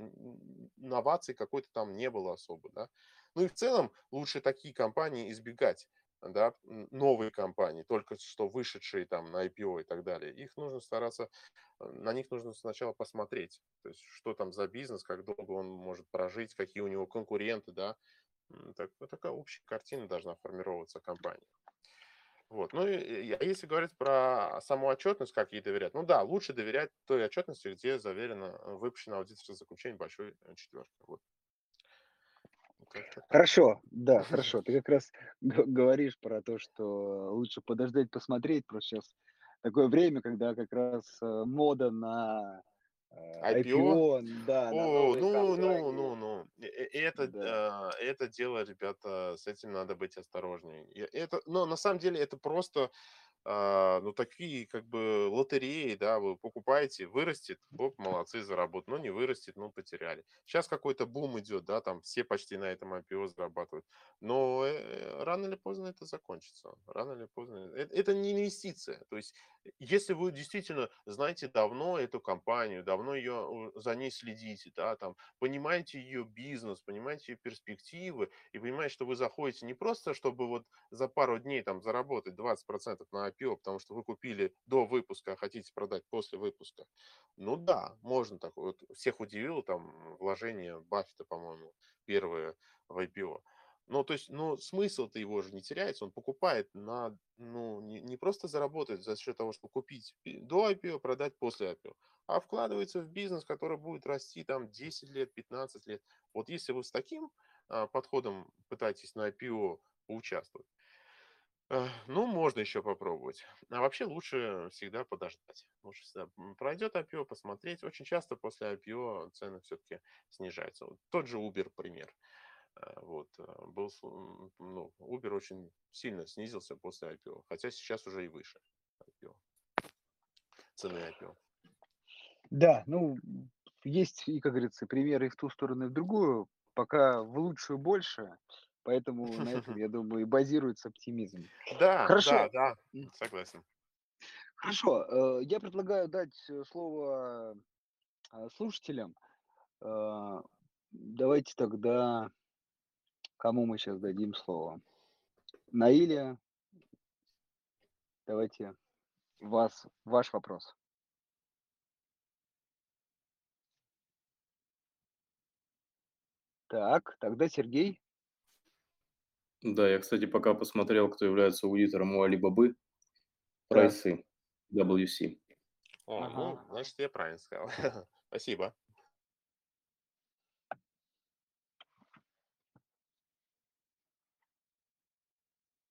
Инноваций какой-то там не было особо. Да? Ну и в целом лучше такие компании избегать да, новые компании, только что вышедшие там на IPO и так далее, их нужно стараться, э, на них нужно сначала посмотреть, то есть что там за бизнес, как долго он может прожить, какие у него конкуренты, да, так, вот такая общая картина должна формироваться компании. Вот. Ну, и, а если говорить про саму отчетность, как ей доверять, ну да, лучше доверять той отчетности, где заверено, э, выпущено аудиторское заключение большой э, четверки. Вот. Хорошо, да, хорошо. Ты как раз говоришь про то, что лучше подождать, посмотреть. Просто сейчас такое время, когда как раз э, мода на э, IPO? IPO, да, О, ну, ну, ну, ну. Это, Да. а, это дело, ребята, с этим надо быть осторожнее. Это, но на самом деле это просто ну, такие как бы лотереи, да, вы покупаете, вырастет, оп, молодцы, заработают, но не вырастет, ну, потеряли. Сейчас какой-то бум идет, да, там все почти на этом IPO зарабатывают, но э, рано или поздно это закончится, рано или поздно. Это, это не инвестиция, то есть если вы действительно знаете давно эту компанию, давно ее, за ней следите, да, там, понимаете ее бизнес, понимаете ее перспективы и понимаете, что вы заходите не просто, чтобы вот за пару дней там заработать 20% на IPO, потому что вы купили до выпуска, а хотите продать после выпуска. Ну да, можно так. Вот всех удивило там вложение Баффета, по-моему, первое в IPO. Ну, то есть, ну, смысл-то его же не теряется, он покупает на, ну, не, не просто заработать за счет того, что купить до IPO, продать после IPO, а вкладывается в бизнес, который будет расти там 10 лет, 15 лет. Вот если вы с таким а, подходом пытаетесь на IPO поучаствовать, ну, можно еще попробовать. А вообще лучше всегда подождать. Лучше всегда пройдет IPO, посмотреть. Очень часто после IPO цены все-таки снижаются. Вот тот же Uber пример. Э, вот, э, был, ну, Uber очень сильно снизился после IPO, хотя сейчас уже и выше IPO, цены IPO. Да, ну, есть, и, как говорится, примеры и в ту сторону, и в другую. Пока в лучшую больше, поэтому на этом, я думаю, и базируется оптимизм. Да, Хорошо, да, да, согласен. хорошо. э, Я предлагаю дать э, слово э, слушателям. Давайте тогда Кому мы сейчас дадим слово? Наиля, давайте вас, ваш вопрос. Так, тогда Сергей. Да, я, кстати, пока посмотрел, кто является аудитором у Алибабы. прайсы WC. О, Ага. ну, значит, я правильно сказал. Спасибо.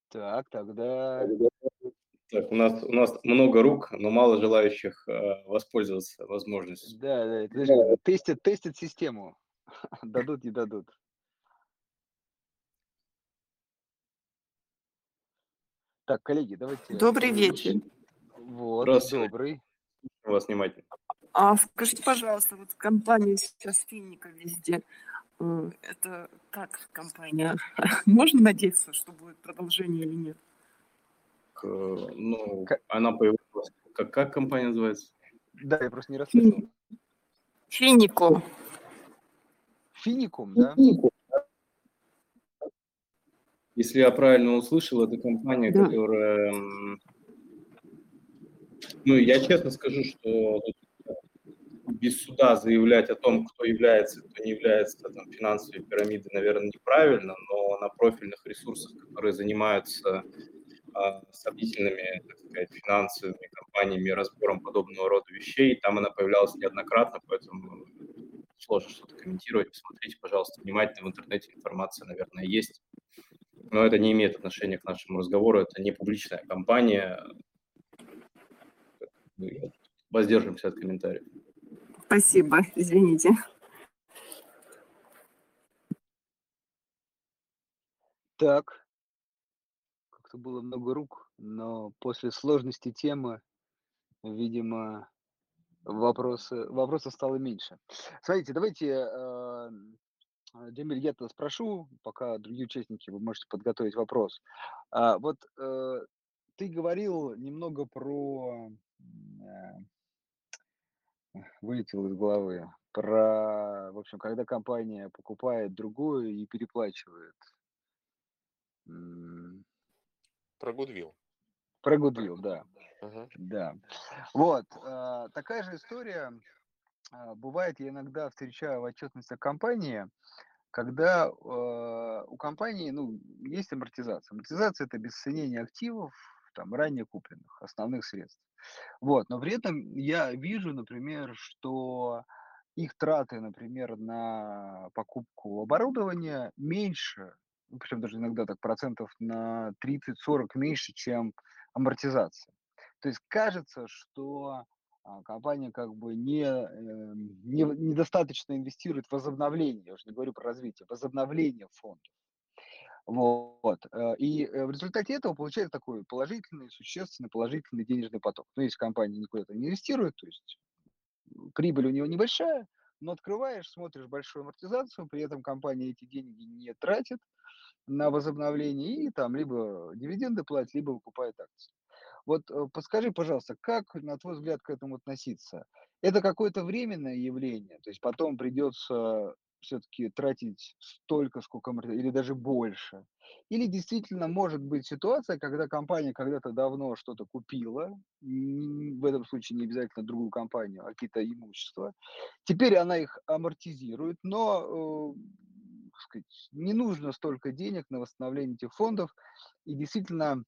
Так, тогда... Так, у нас, у нас много рук, но мало желающих э, воспользоваться возможностью. Да, да, тестят, тестят систему. Дадут, не дадут. Так, коллеги, давайте... Добрый вечер. Вот, Здравствуйте. добрый. Вас внимательно. А скажите, пожалуйста, вот компания сейчас финика везде. э, Это как компания? Можно надеяться, что будет продолжение или нет? К, ну, Ка- она появилась. Как, как компания называется? Да, я просто не расслышал. Фини- Финику. Финикум, да? Если я правильно услышал, это компания, Да. которая... Ну, я честно скажу, что без суда заявлять о том, кто является, кто не является там, финансовой пирамидой, наверное, неправильно, но на профильных ресурсах, которые занимаются а, сомнительными, так сказать, финансовыми компаниями, разбором подобного рода вещей, там она появлялась неоднократно, поэтому сложно что-то комментировать. Посмотрите, пожалуйста, внимательно в интернете информация, наверное, есть. Но это не имеет отношения к нашему разговору, это не публичная компания. Воздержимся от комментариев. Спасибо, извините. Так. Как-то было много рук, но после сложности темы, видимо, вопросы, вопросов стало меньше. Смотрите, давайте, э, э, Джамиль, я-то спрошу, пока другие участники, вы можете подготовить вопрос. А, вот э, ты говорил немного про, э, вылетел из головы, про, в общем, когда компания покупает другую и переплачивает. Про Goodwill. Про Goodwill, да. Мгм. Да. Вот. Такая же история бывает, я иногда встречаю в отчетности компании, когда э, у компании ну, есть амортизация. Амортизация это обесценение активов, там, ранее купленных, основных средств. Вот. Но при этом я вижу, например, что их траты, например, на покупку оборудования меньше, ну, причем даже иногда так процентов на 30-40 меньше, чем амортизация. То есть кажется, что а, компания как бы не, э, не, недостаточно инвестирует в возобновление, я уже не говорю про развитие, возобновление фондов. Вот. э, И э, в результате этого получается такой положительный, существенный положительный денежный поток. Ну, если компания никуда не инвестирует, то есть прибыль у нее небольшая, но открываешь, смотришь большую амортизацию, при этом компания эти деньги не тратит на возобновление и там либо дивиденды платит, либо выкупает акции. Вот э, подскажи, пожалуйста, как, на твой взгляд, к этому относиться? Это какое-то временное явление, то есть потом придется все-таки тратить столько, сколько или даже больше? Или действительно может быть ситуация, когда компания когда-то давно что-то купила, в этом случае не обязательно другую компанию, а какие-то имущества, теперь она их амортизирует, но э, сказать, не нужно столько денег на восстановление этих фондов, и действительно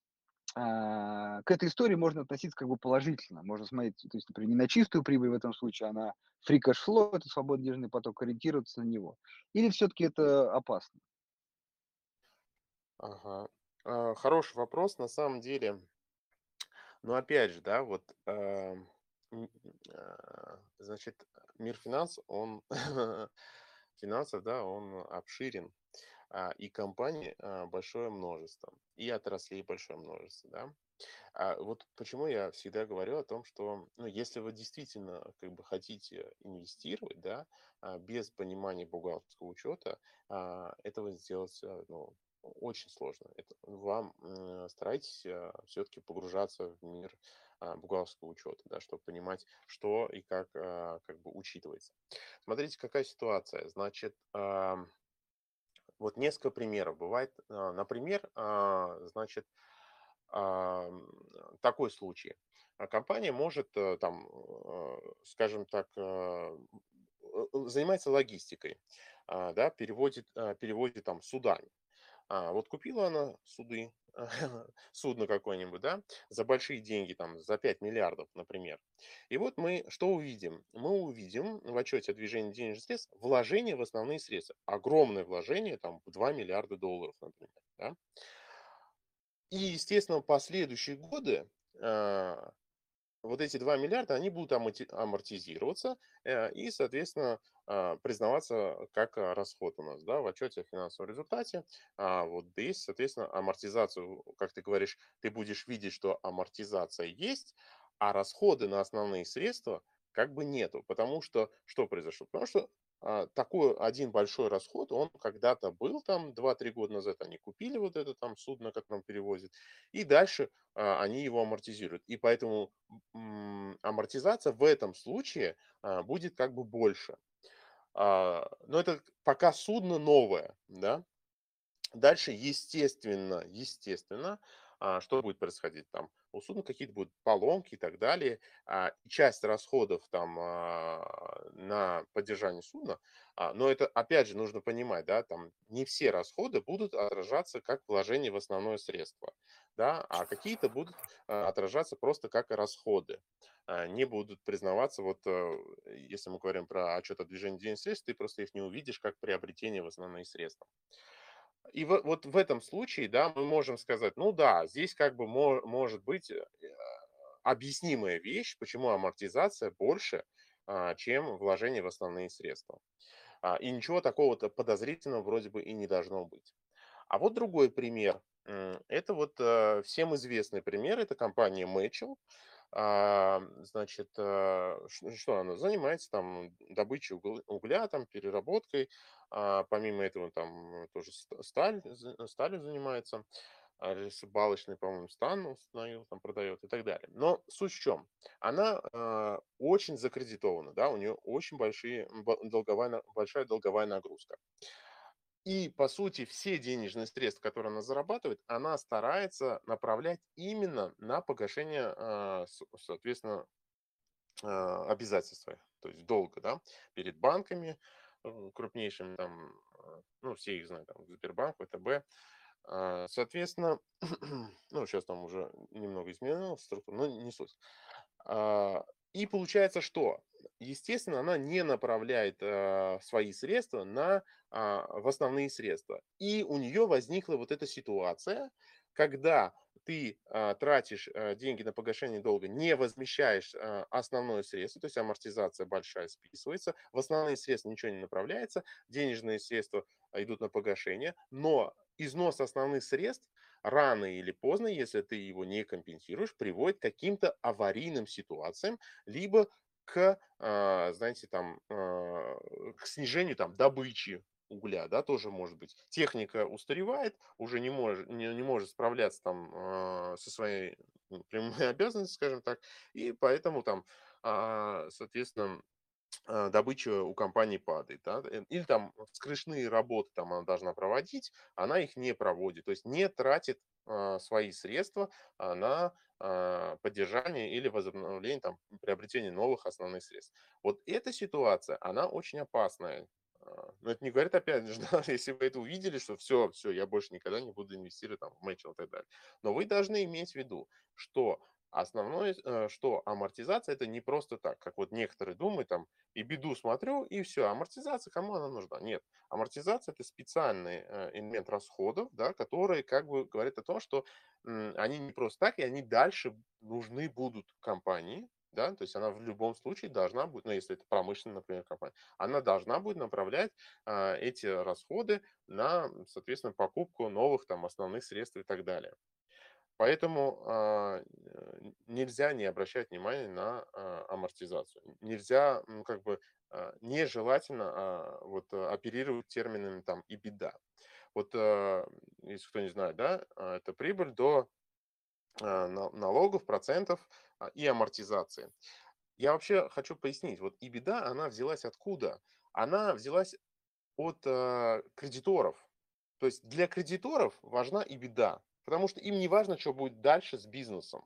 к этой истории можно относиться как бы положительно. Можно смотреть, то есть, например, не на чистую прибыль в этом случае, а на free cash flow, это свободный денежный поток, ориентироваться на него. Или все-таки это опасно? Ага. А, Хороший вопрос, на самом деле. Но опять же, да, вот, а, а, значит, мир финанс, он финансов, да, он обширен, а, и компаний а, большое множество, и отраслей большое множество, да. А вот почему я всегда говорю о том, что, ну, если вы действительно как бы хотите инвестировать, да, а, без понимания бухгалтерского учета, а, этого сделать, а, ну, очень сложно. Это вам старайтесь все-таки погружаться в мир а, бухгалтерского учета, да, чтобы понимать, что и как а, как бы учитывается. Смотрите, какая ситуация. Значит, вот несколько примеров бывает. А, Например, а, значит, ам, такой случай. А Компания может э, там, э, скажем так, э, занимается логистикой, а, да, переводит, а, переводит там судами. А, вот купила она суды, судно какое-нибудь, да, за большие деньги, там, за 5 миллиардов, например. И вот мы что увидим? Мы увидим в отчете о движении денежных средств вложение в основные средства. Огромное вложение, там, в 2 миллиарда долларов, например. Да? И, естественно, последующие годы а, вот эти 2 миллиарда, они будут амортизироваться э, и, соответственно, а, признаваться как а, расход у нас да, в отчете о финансовом результате. А вот здесь, соответственно, амортизацию, как ты говоришь, ты будешь видеть, что амортизация есть, а расходы на основные средства как бы нету. Потому что что произошло? Потому что такой один большой расход, он когда-то был там 2-3 года назад, они купили вот это там судно, нам перевозит, и дальше а, они его амортизируют. И поэтому м, амортизация в этом случае а, будет как бы больше. А, но это пока судно новое, да. Дальше, естественно, естественно, а, что будет происходить там? У судна какие-то будут поломки и так далее. А, часть расходов там а, на поддержание судна, но это опять же нужно понимать, да, там не все расходы будут отражаться как вложение в основное средство, да, а какие-то будут отражаться просто как расходы не будут признаваться, вот э, если мы говорим про отчет о движении денежных средств, ты просто их не увидишь как приобретение в основные средства. И вот, вот в этом случае, да, мы можем сказать, ну да, здесь как бы мо, может быть э, объяснимая вещь, почему амортизация больше, а, чем вложение в основные средства. А, и ничего такого-то подозрительного вроде бы и не должно быть. А вот другой пример. Это вот э, всем известный пример, это компания Matchel. А, значит, а, что она занимается там добычей угля, там переработкой, а, помимо этого там тоже сталь, сталью занимается, балочный, по-моему, стан установил, там продает и так далее. Но суть в чем? Она э, очень закредитована, да, у нее очень большие, долговая, большая долговая нагрузка. И, по сути, все денежные средства, которые она зарабатывает, она старается направлять именно на погашение, а, соответственно, а, обязательств то есть долга, да, перед банками э, крупнейшими, там, а, ну, все их знают, там, Сбербанк, ВТБ, Соответственно, ну, сейчас там уже немного изменилась структура, но не суть. И получается, что, естественно, она не направляет э, свои средства на, э, в основные средства. И у нее возникла вот эта ситуация, когда ты э, тратишь э, деньги на погашение долга, не возмещаешь э, основное средство, то есть амортизация большая списывается, в основные средства ничего не направляется, денежные средства идут на погашение, но износ основных средств рано или поздно, если ты его не компенсируешь, приводит к каким-то аварийным ситуациям, либо к, а, знаете, там, а, к снижению там, добычи угля, да, тоже может быть. Техника устаревает, уже не может, не, не может справляться там а, со своей прямой обязанностью, скажем так, и поэтому там, соответственно, добыча у компании падает. Да? Э, или там скрышные работы там она должна проводить, она их не проводит, то есть не тратит а, свои средства а, на а, поддержание или возобновление, там, приобретение новых основных средств. Вот эта ситуация, она очень опасная. Но это не говорит, опять же, да, если вы это увидели, что все, все, я больше никогда не буду инвестировать там, в Мэчел и так далее. Но вы должны иметь в виду, что Основное, э, что амортизация это не просто так, как вот некоторые думают, там, и беду смотрю, и все, амортизация, кому она нужна? Нет, амортизация это специальный э, элемент расходов, да, который как бы говорит о том, что они не просто так, и они дальше нужны будут компании, да, то есть она в любом случае должна будет, ну, если это промышленная, например, компания, она должна будет направлять а, эти расходы на, соответственно, покупку новых там основных средств и так далее. Поэтому а, нельзя не обращать внимания на а, амортизацию. Нельзя, ну, как бы, а, нежелательно а, вот, оперировать терминами там и беда. Вот, а, если кто не знает, да, а, это прибыль до а, налогов, процентов а, и амортизации. Я вообще хочу пояснить, вот и беда, она взялась откуда? Она взялась от а, кредиторов. То есть для кредиторов важна и беда. Потому что им не важно, что будет дальше с бизнесом.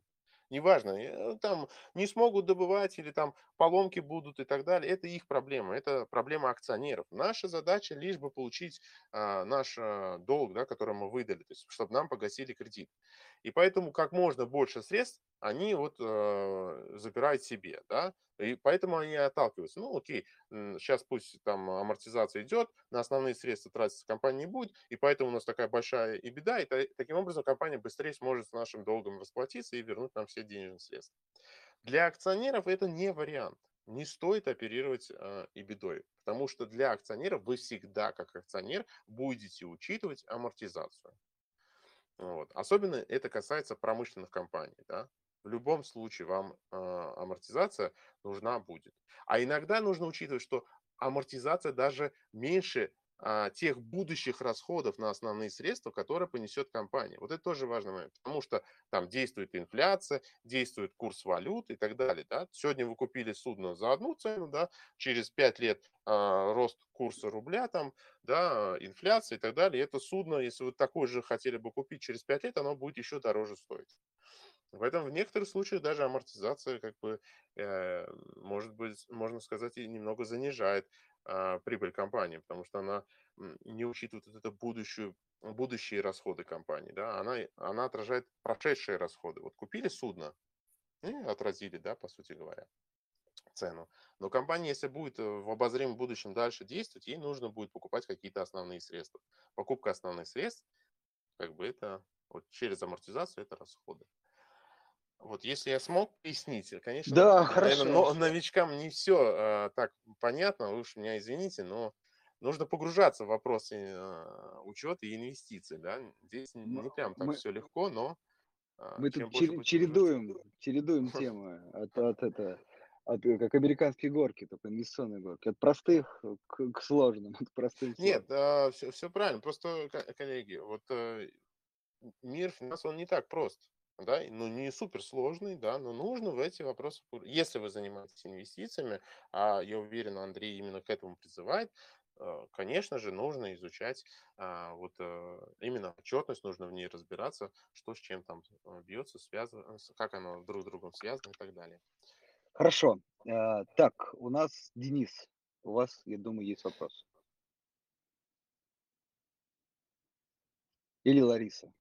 неважно, э, там не смогут добывать или там поломки будут и так далее, это их проблема, это проблема акционеров. Наша задача лишь бы получить а, наш а, долг, да, который мы выдали, то есть, чтобы нам погасили кредит. И поэтому как можно больше средств они вот э, забирают себе, да, и поэтому они отталкиваются. Ну, окей, сейчас пусть там амортизация идет, на основные средства тратиться компания не будет, и поэтому у нас такая большая и беда, и таким образом компания быстрее сможет с нашим долгом расплатиться и вернуть нам все денежные средства. Для акционеров это не вариант. Не стоит оперировать э, и бедой, потому что для акционеров вы всегда, как акционер, будете учитывать амортизацию. Вот. Особенно это касается промышленных компаний. Да? В любом случае вам э, амортизация нужна будет. А иногда нужно учитывать, что амортизация даже меньше тех будущих расходов на основные средства, которые понесет компания. Вот это тоже важный момент, потому что там действует инфляция, действует курс валют и так далее. Да? Сегодня вы купили судно за одну цену, да? через 5 лет а, рост курса рубля, там, да, инфляция и так далее. Это судно, если вы такое же хотели бы купить через 5 лет, оно будет еще дороже стоить. Поэтому в некоторых случаях даже амортизация, как бы, э, может быть, можно сказать, и немного занижает а, прибыль компании, потому что она не учитывает вот это будущую, будущие расходы компании, да, она, она отражает прошедшие расходы. Вот купили судно и отразили, да, по сути говоря, цену. Но компания, если будет э, в обозримом будущем дальше действовать, ей нужно будет покупать какие-то основные средства. Покупка основных средств, как бы это вот через амортизацию, это расходы. Вот, если я смог пояснить, конечно, Да, наверное, хорошо. но новичкам не все а, так понятно, вы уж меня извините, но нужно погружаться в вопросы а, учета и инвестиций, да. Здесь н- Мы, не прям так мы, все легко, но а, мы тут погружаться, чередуем, чередуем темы от, от это, от, э, как американские горки, только инвестиционные горки. От простых к, к сложным, от простым к Нет, сложным. все, все правильно. Просто, ко- коллеги, вот э, мир финансов, он не так прост, да, ну, не супер сложный, да, но нужно в эти вопросы, если вы занимаетесь инвестициями, а я уверен, Андрей именно к этому призывает, э, конечно же, нужно изучать а, вот э, именно отчетность, нужно в ней разбираться, что с чем там э, бьется, связано, как оно друг с другом связано и так далее. Хорошо. Так, у нас Денис. У вас, я думаю, есть вопрос. Или Лариса.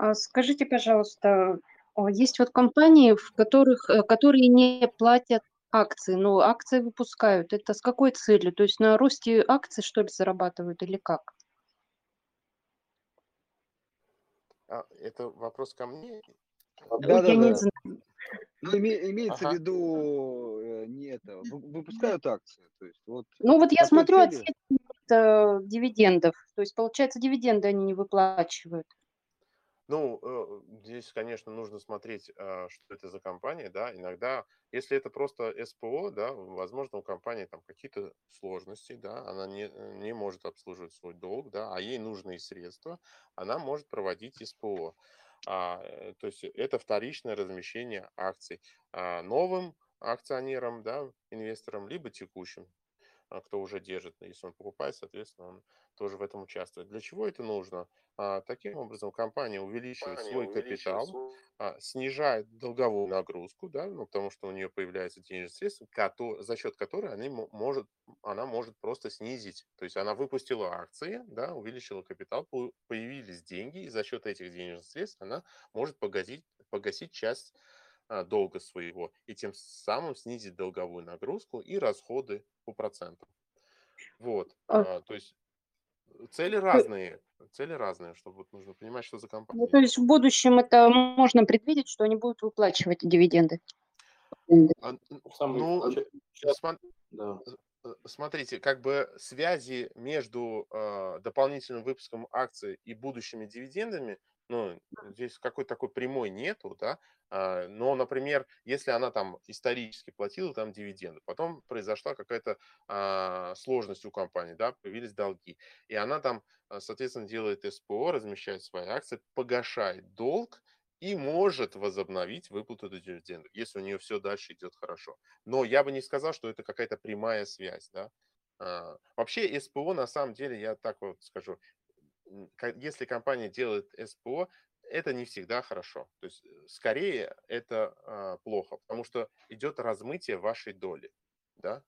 А Скажите, пожалуйста, а, есть вот компании, в которых, э, которые не платят акции, но акции выпускают. Это с какой целью? То есть на росте акций, что ли, зарабатывают или как? А, это вопрос ко мне? Ой, я не Да-да-да. знаю. Ну, име- имеется в Ага. виду э, не это, вы- выпускают акции. То есть вот Ну вот я смотрю от целью? э, дивидендов. То есть, получается, дивиденды они не выплачивают. Ну, э, здесь, конечно, нужно смотреть, а, что это за компания, да. Иногда, если это просто СПО, да, возможно, у компании там какие-то сложности, да, она не, э, не может обслуживать свой долг, да, а ей нужны средства, она может проводить СПО. А, э, то есть это вторичное размещение акций а, новым акционерам, да, инвесторам, либо текущим а, кто уже держит. Если он покупает, соответственно, он тоже в этом участвует. Для чего это нужно? А, Таким образом, компания увеличивает Компания свой увеличивает капитал, а, снижает долговую нагрузку, да, ну, потому что у нее появляются денежные средства, кото- за счет которой она мо- может, она может просто снизить. То есть она выпустила акции, да, увеличила капитал, по- появились деньги, и за счет этих денежных средств она может погасить, погасить часть а, долга своего и тем самым снизить долговую нагрузку и расходы по процентам. Вот, А, а, то есть цели то, разные, цели разные, чтобы вот нужно понимать, что за ну, то компания. есть в будущем это можно предвидеть, что они будут выплачивать дивиденды. А, Ну, смо- да. э, смотрите, как бы связи между э, дополнительным выпуском акций и будущими дивидендами, ну, здесь какой-то такой прямой нету, да, А, но, например, если она там исторически платила там дивиденды, потом произошла какая-то а, сложность у компании, да, появились долги, и она там, а, соответственно, делает СПО, размещает свои акции, погашает долг и может возобновить выплату дивидендов, если у нее все дальше идет хорошо. Но я бы не сказал, что это какая-то прямая связь, да. Вообще СПО, на самом деле, я так вот скажу, если компания делает СПО, это не всегда хорошо. То есть э, скорее это а, плохо, потому что идет размытие вашей доли. Да?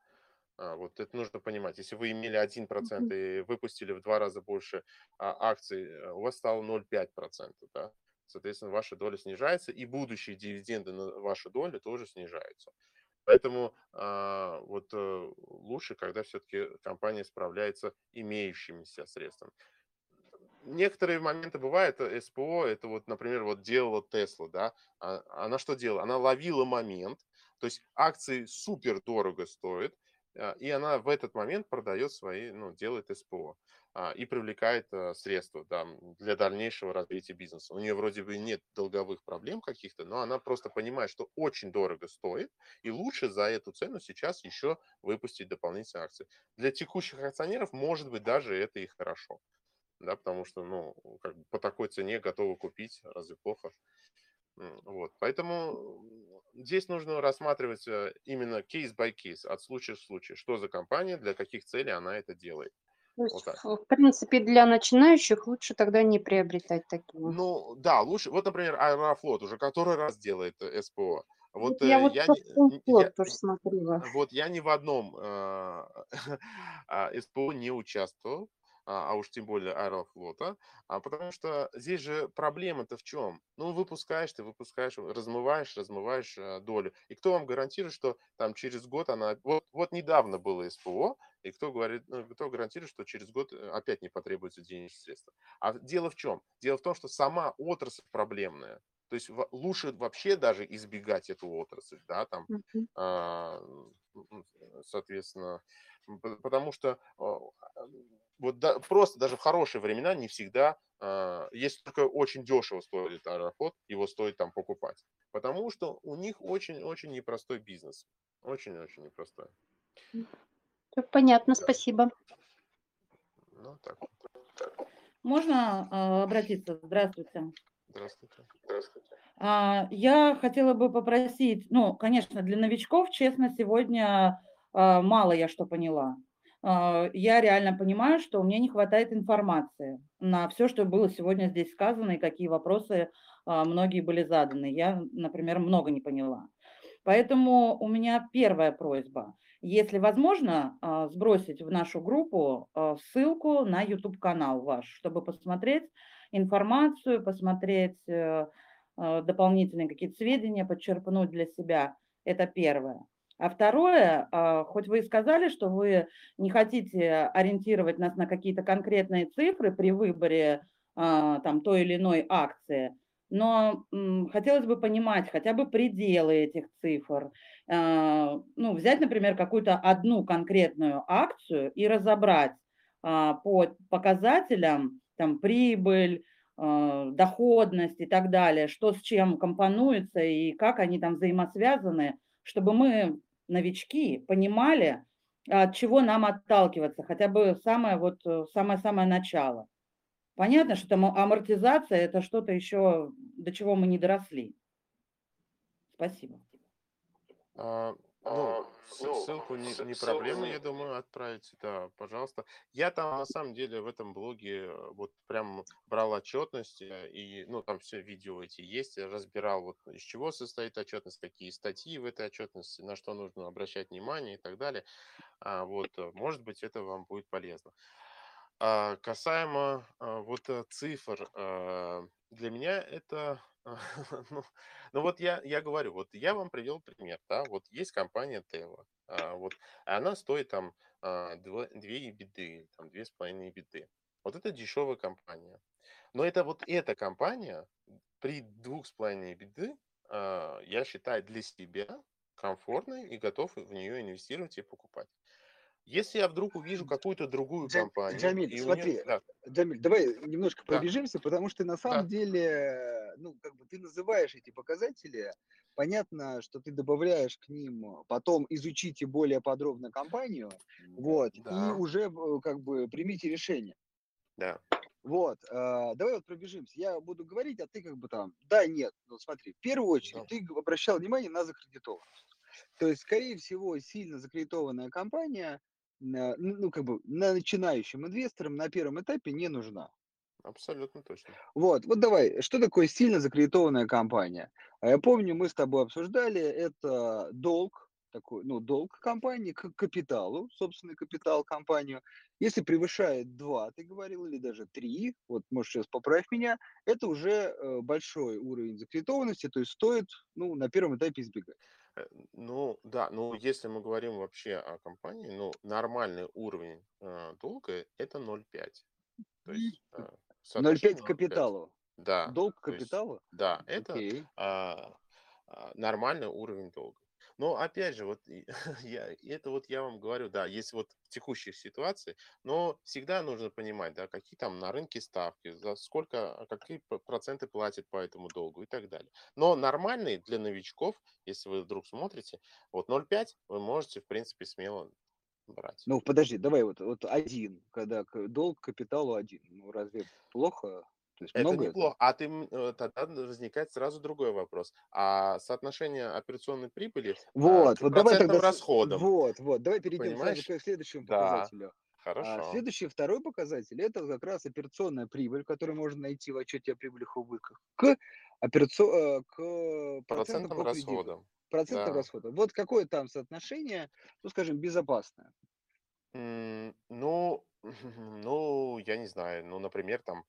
А, вот это нужно понимать. Если вы имели 1% и выпустили в два раза больше а, акций, э, у вас стало 0,5%. Да? Соответственно, ваша доля снижается, и будущие дивиденды на вашу долю тоже снижаются. Поэтому а, вот а, лучше, когда все-таки компания справляется имеющимися средствами. Некоторые моменты бывают, э, СПО, это вот, например, вот делала Тесла, да, а, она что делала? Она ловила момент, то есть акции супер дорого стоят, а, и она в этот момент продает свои, ну, делает СПО а, и привлекает а, средства да, для дальнейшего развития бизнеса. У нее вроде бы нет долговых проблем каких-то, но она просто понимает, что очень дорого стоит, и лучше за эту цену сейчас еще выпустить дополнительные акции. Для текущих акционеров, может быть, даже это и хорошо, да, потому что, ну, как бы по такой цене готовы купить, разве плохо? Вот, поэтому здесь нужно рассматривать э, именно кейс by кейс, от случая к случаю, что за компания, для каких целей она это делает. То Вот есть, так. в принципе, для начинающих лучше тогда не приобретать такие. Ну, да, лучше. Вот, например, Аэрофлот уже который раз делает э, СПО. Вот Вот я э, вот я, я, тоже смотрела. вот я ни в одном э, а, СПО не участвовал, а а уж тем более Аэрофлота, а потому что здесь же проблема-то в чем? Ну, выпускаешь ты, выпускаешь, размываешь, размываешь э, долю. И кто вам гарантирует, что там через год она... Вот, вот недавно было СПО, и кто говорит, ну, кто гарантирует, что через год э, опять не потребуется денежные средства? А дело в чем? Дело в том, что сама отрасль проблемная. То есть лучше вообще даже избегать эту отрасль, да, там, а, соответственно, потому что а, вот да- просто даже в хорошие времена не всегда, а, если только очень дешево стоит Аэрофлот, его стоит там покупать, потому что у них очень-очень непростой бизнес, очень-очень непростой. Понятно, Да. спасибо. Ну так, Можно а, обратиться? Здравствуйте. здравствуйте. Здравствуйте. А, Я хотела бы попросить, ну, конечно, для новичков, честно, сегодня а, мало я что поняла. А, Я реально понимаю, что у меня не хватает информации на все, что было сегодня здесь сказано и какие вопросы а, многие были заданы. Я, например, много не поняла. Поэтому у меня первая просьба. Если возможно, а, сбросить в нашу группу ссылку на YouTube-канал ваш, чтобы посмотреть информацию, посмотреть э, э, дополнительные какие-то сведения, подчерпнуть для себя. Это первое. А второе, а, хоть вы и сказали, что вы не хотите ориентировать нас на какие-то конкретные цифры при выборе а, там, той или иной акции, но хотелось бы понимать хотя бы пределы этих цифр. А, Ну, взять, например, какую-то одну конкретную акцию и разобрать по показателям, там, прибыль, доходность и так далее, что с чем компонуется и как они там взаимосвязаны, чтобы мы, новички, понимали, от чего нам отталкиваться, хотя бы самое вот э, самое-самое начало. Понятно, что там амортизация – это что-то еще, до чего мы не доросли. Спасибо. А, Ну, ссылку не, не проблема, я думаю, отправить, да, пожалуйста. Я там, на самом деле, в этом блоге э, вот прям брал отчетность, и, ну, там все видео эти есть, разбирал, вот из чего состоит отчетность, какие статьи в этой отчетности, на что нужно обращать внимание и так далее. А, вот, э, может быть, это вам будет полезно. А, касаемо а, вот цифр, а, для меня это, ну, ну вот я, я говорю, вот я вам привел пример, да, вот есть компания Тева, а, вот, она стоит там а, дво- две беды, там две с половиной беды. Вот это дешевая компания. Но это вот эта компания при двух с половиной беды, а, я считаю, для себя комфортной и готов в нее инвестировать и покупать. Если я вдруг увижу какую-то другую Джа- компанию, Джамиль, и смотри, нее... Да, Джамиль, давай немножко Да. пробежимся, потому что на самом Да. деле, ну, как бы ты называешь эти показатели, понятно, что ты добавляешь к ним, потом изучите более подробно компанию, вот, и да, уже э, как бы примите решение. да. Вот, э, давай вот пробежимся. Я буду говорить, а ты как бы там, да, нет. Ну, смотри, в первую очередь Да. ты обращал внимание на закредитованность. То есть, скорее всего, сильно закредитованная компания, ну, как бы, на начинающим инвесторам на первом этапе не нужна. абсолютно точно. Вот, вот давай, что такое сильно закредитованная компания? А Я помню, мы с тобой обсуждали, это долг, такой, ну, долг компании к капиталу, собственный капитал компанию. Если превышает 2, ты говорил, или даже 3, вот можешь сейчас поправь меня, это уже э, большой уровень закредитованности, то есть стоит, ну, на первом этапе избегать. Э, Ну, да, ну, если мы говорим вообще о компании, ну, нормальный уровень э, долга это 0,5. То есть э, 0,5 соотношение к 0,5. капиталу. Да, Долг к то есть, капиталу? да, это а, нормальный уровень долга. Но опять же, вот я, это вот я вам говорю, да, есть вот в текущих ситуациях, но всегда нужно понимать, да, какие там на рынке ставки, за сколько, а, какие проценты платят по этому долгу и так далее. Но нормальный для новичков, если вы вдруг смотрите, вот 0,5 вы можете, в принципе, смело брать. Ну, подожди, давай вот, вот один, когда долг капиталу один. Ну, разве плохо? То есть Это много это? неплохо. А ты, э, тогда возникает сразу другой вопрос. А соотношение операционной прибыли а, Вот, к вот давай тогда, расходам, вот, вот, давай перейдем сразу к следующему Да, показателю. А хорошо. следующий, второй показатель, это как раз операционная прибыль, которую можно найти в отчете о прибылях и убытках, к, операцио... э, к процентам Процентным по кредиту, расходам. процентам Да. расходов. Вот какое там соотношение, ну, скажем, безопасное? Ну, ну, я не знаю, ну, например, там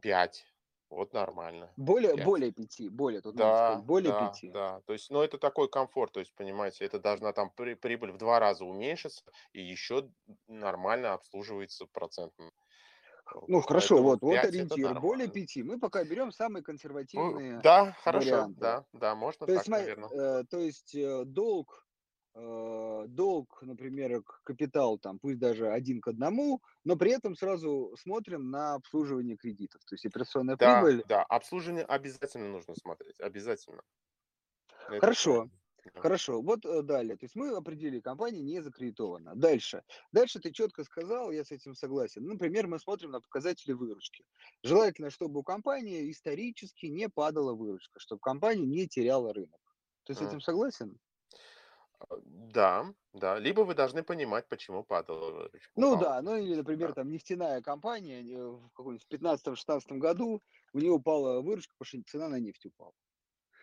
5. Вот нормально. Более, 5. более пяти, более, тут надо сказать, Да, более да, пяти. да. То есть, ну, это такой комфорт, то есть, понимаете, это должна там при- прибыль в два раза уменьшиться, и еще нормально обслуживается процентом. Ну, Вот, хорошо, Поэтому вот, вот 5 это ориентир, более пяти. Мы пока берем самые Ну, консервативные да, хорошо, варианты. да, да, можно То есть, так, сма- наверное. э, то есть э, долг, э, долг, например, к капиталу, там, пусть даже один к одному, но при этом сразу смотрим на обслуживание кредитов. То есть операционная Да, прибыль. да, обслуживание обязательно нужно смотреть, обязательно. Это Хорошо. Да. хорошо. Вот э, далее. То есть мы определили, компания не закредитована. Дальше. Дальше ты четко сказал, я с этим согласен. Например, мы смотрим на показатели выручки. Желательно, чтобы у компании исторически не падала выручка, чтобы компания не теряла рынок. Ты с этим согласен? А, Да, да. Либо вы должны понимать, почему падала выручка. Ну упала. да, ну или, например, Да. там нефтяная компания э, в каком-нибудь 15-16 году, у нее упала выручка, потому что цена на нефть упала.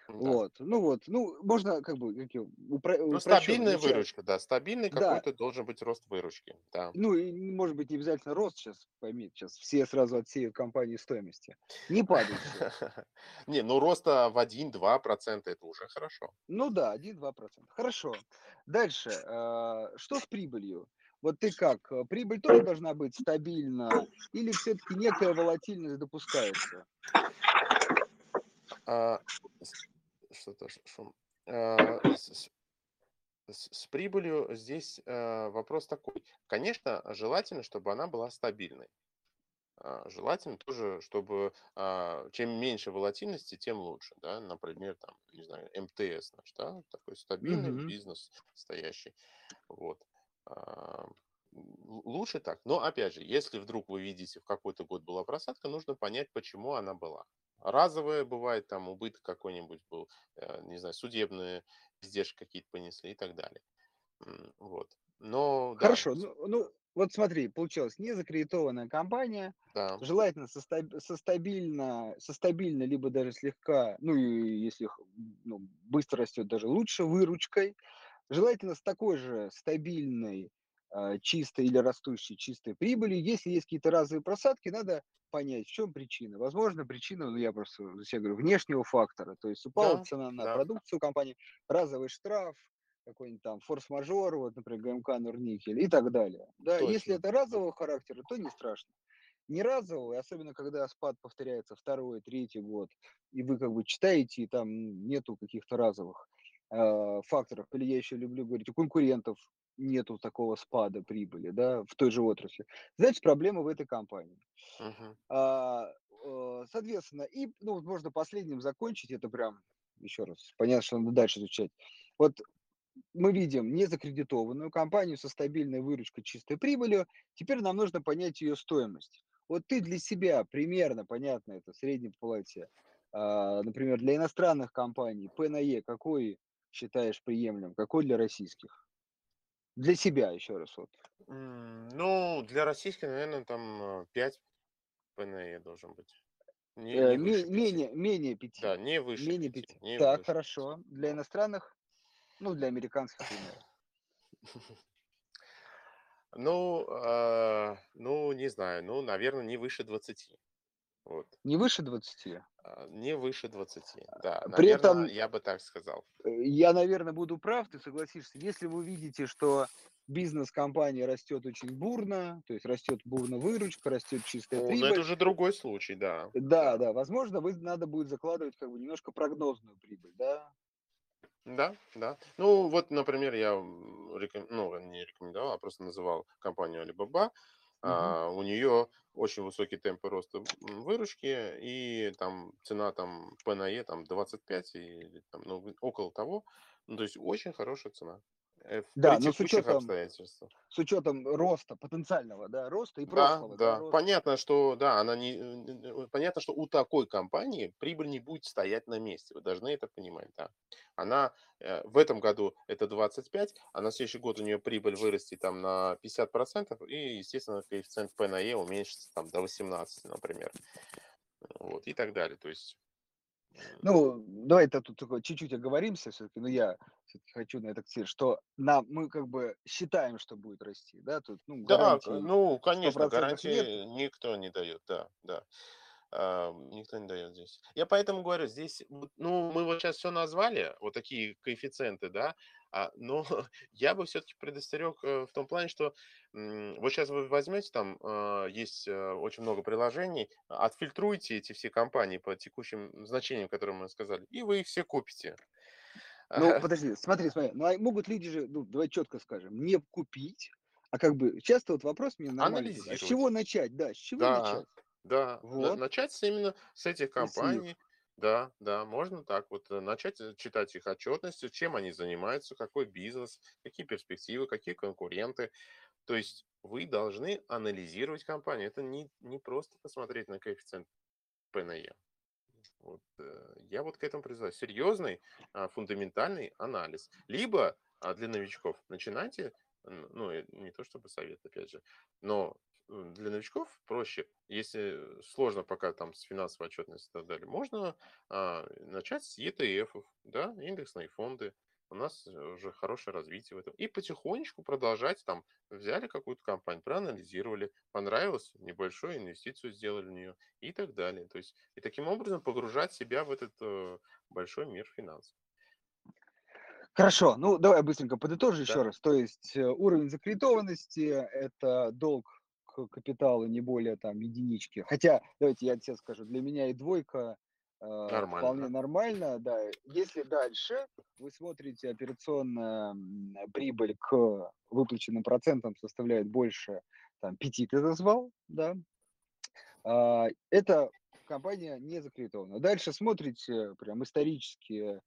Да. Вот, ну вот, ну можно как бы как её, упро- Ну, стабильная начать. выручка, да, стабильный Да, какой-то должен быть рост выручки, да. ну и может быть не обязательно рост сейчас, пойми, сейчас все сразу отсеют компании стоимости. Не падающая. Не, ну роста в 1-2% это уже хорошо. Ну да, 1-2%. Хорошо. Дальше, э, что с прибылью? Вот ты как, э, прибыль тоже должна быть стабильна или все-таки некая волатильность допускается? А, с- Что-то шум. А, с- с- прибылью здесь э, вопрос такой. Конечно, желательно, чтобы она была стабильной. А, Желательно тоже, чтобы а, чем меньше волатильности, тем лучше, да, например, там, не знаю, МТС наш, да, такой стабильный Мгм. бизнес стоящий, вот. А, Лучше так. Но опять же, если вдруг вы видите, в какой-то год была просадка, нужно понять, почему она была. Разовая бывает, там убыток какой-нибудь был, э, не знаю, судебные издержки какие-то понесли и так далее. Вот. Но да, Хорошо, с- ну, ну вот смотри, получилось незакредитованная компания, да, желательно со, со стабильно, со стабильно, либо даже слегка, ну и если ну, быстро растет, даже лучше выручкой, желательно с такой же стабильной, чистой или растущей чистой прибылью. Если есть какие-то разовые просадки, надо понять, в чем причина. Возможно, причина, ну я просто себя говорю, внешнего фактора, то есть упала да, цена на да, продукцию компании, разовый штраф, какой-нибудь там форс-мажор, вот, например, ГМК Норникель и так далее. Да, если точно. это разового характера, то не страшно. Не разовый, особенно когда спад повторяется второй, третий год, и вы как бы читаете, и там нету каких-то разовых э, факторов. Или я еще люблю говорить, у конкурентов нету такого спада прибыли, да, в той же отрасли. Значит, проблема в этой компании. Мгм. А, э, соответственно, и, ну, вот можно последним закончить, это прям, еще раз, понятно, что надо дальше изучать. Вот мы видим незакредитованную компанию со стабильной выручкой, чистой прибылью. Теперь нам нужно понять ее стоимость. Вот ты для себя примерно, понятно, это среднее платье, а, например, для иностранных компаний P на E какой считаешь приемлем, какой для российских? Для себя, еще раз вот. Ну, для российских, наверное, там 5. ПНЕ должен быть. Не, Э, не выше 5. менее, менее 5. Да, не выше менее 5. 5. Не Так, выше. хорошо. Для иностранных, ну, для американских примеров. Ну, а, ну, не знаю, ну, наверное, не выше 20. Вот. Не выше 20. А, Не выше 20. Да, При наверное, этом я бы так сказал. э, я, наверное, буду прав, ты согласишься. Если вы видите, что бизнес компании растет очень бурно, то есть растет бурно выручка, растет чистая Ну, но это прибыль, уже другой случай, да. да, да, возможно, вы надо будет закладывать как бы немножко прогнозную прибыль, да. Да, да. Ну, вот, например, я реком- ну, не рекомендовал, а просто называл компанию Alibaba. А, у нее очень высокие темпы роста выручки, и там цена там P на E там 25 или там, ну, около того. Ну, то есть очень хорошая цена. Э, в Да, но с учетом, обстоятельствах. с учетом роста, потенциального, да, роста и прошлого, да, да. роста. Понятно, что да, она не, э, понятно, что у такой компании прибыль не будет стоять на месте. Вы должны это понимать, да. Она э, в этом году это 25, а на следующий год у нее прибыль вырастет там на 50%, и, естественно, коэффициент P на E уменьшится там до 18, например. Вот, и так далее. То есть, Ну, давай это тут такое чуть-чуть оговоримся все-таки, но я все-таки хочу на это акцентировать, что нам, мы как бы считаем, что будет расти, да, тут, ну, да, ну, конечно, 100% гарантии нет. никто не дает, да, да. А, Никто не дает здесь. Я поэтому говорю, здесь, ну, мы вот сейчас все назвали, вот такие коэффициенты, да, но я бы все-таки предостерег э, в том плане, что вот сейчас вы возьмете, там а, есть э, очень много приложений, отфильтруйте эти все компании по текущим значениям, которые мы сказали, и вы их все купите. Ну, подожди, смотри, смотри, ну, а могут люди же, ну, давай четко скажем, не купить, а как бы, часто вот вопрос мне нормально, а с чего начать, да, с чего Да, начать? да. Вот, начать именно с этих компаний. Да, да, можно так вот э, начать э, читать их отчетности, чем они занимаются, какой бизнес, какие перспективы, какие конкуренты. То есть вы должны анализировать компанию. Это не, не просто посмотреть на коэффициент P на E. Вот, э, я вот к этому призываю. Серьезный, а, фундаментальный анализ. Либо а, для новичков начинайте, ну, не то чтобы совет, опять же, но для новичков проще, если сложно пока там с финансовой отчетностью и так далее, можно а, начать с ETF, да, индексные фонды. У нас э, уже хорошее развитие в этом. И потихонечку продолжать там, взяли какую-то компанию, проанализировали, понравилось, небольшую инвестицию сделали в нее и так далее. То есть и таким образом погружать себя в этот э, большой мир финансов. Хорошо, ну, давай быстренько подытожу еще Да. раз. То есть э, уровень закредитованности– это долг к капиталу не более там единички. Хотя, давайте я тебе скажу, для меня и двойка э, Нормально, вполне нормально, да. Если дальше вы смотрите операционная прибыль к выплаченным процентам составляет больше там, 5, ты назвал, да, а, это компания не закредитована. Дальше смотрите прям исторически а,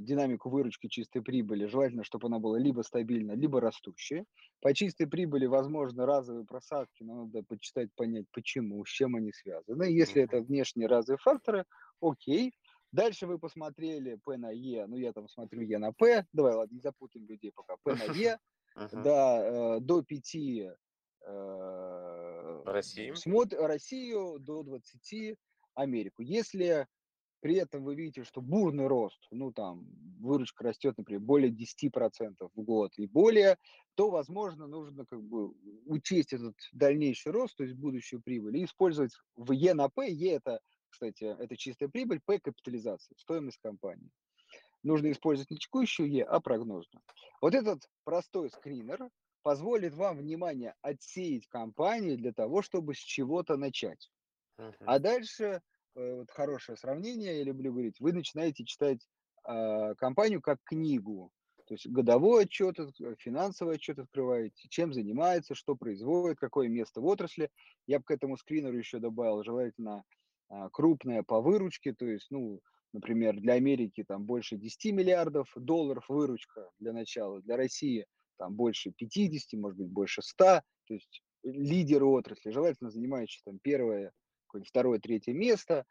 динамику выручки чистой прибыли. Желательно, чтобы она была либо стабильна, либо растущая. По чистой прибыли возможны разовые просадки, но надо почитать, понять, почему, с чем они связаны. Если это внешние разовые факторы, окей. Дальше вы посмотрели P на E, ну я там смотрю E на P, давай, ладно, не запутаем людей пока, P на E, да, э, до 5 э, Россию. смотр Россию, до 20 Америку. Если при этом вы видите, что бурный рост, ну там выручка растет, например, более 10% в год и более, то, возможно, нужно как бы учесть этот дальнейший рост, то есть будущую прибыль, и использовать в Е на П. Е это, кстати, это чистая прибыль, П капитализация, стоимость компании. Нужно использовать не текущую Е, а прогнозную. Вот этот простой скринер позволит вам, внимание, отсеять компании для того, чтобы с чего-то начать. А дальше, вот хорошее сравнение, я люблю говорить, вы начинаете читать а, компанию как книгу. То есть годовой отчет, э, финансовый отчет открываете, чем занимается, что производит, какое место в отрасли. Я бы к этому скринеру еще добавил, желательно а, крупное по выручке, то есть, ну, например, для Америки там больше 10 миллиардов долларов выручка для начала, для России там больше 50, может быть, больше 100, то есть лидеры отрасли, желательно занимающие там первое, какое-нибудь второе, третье место.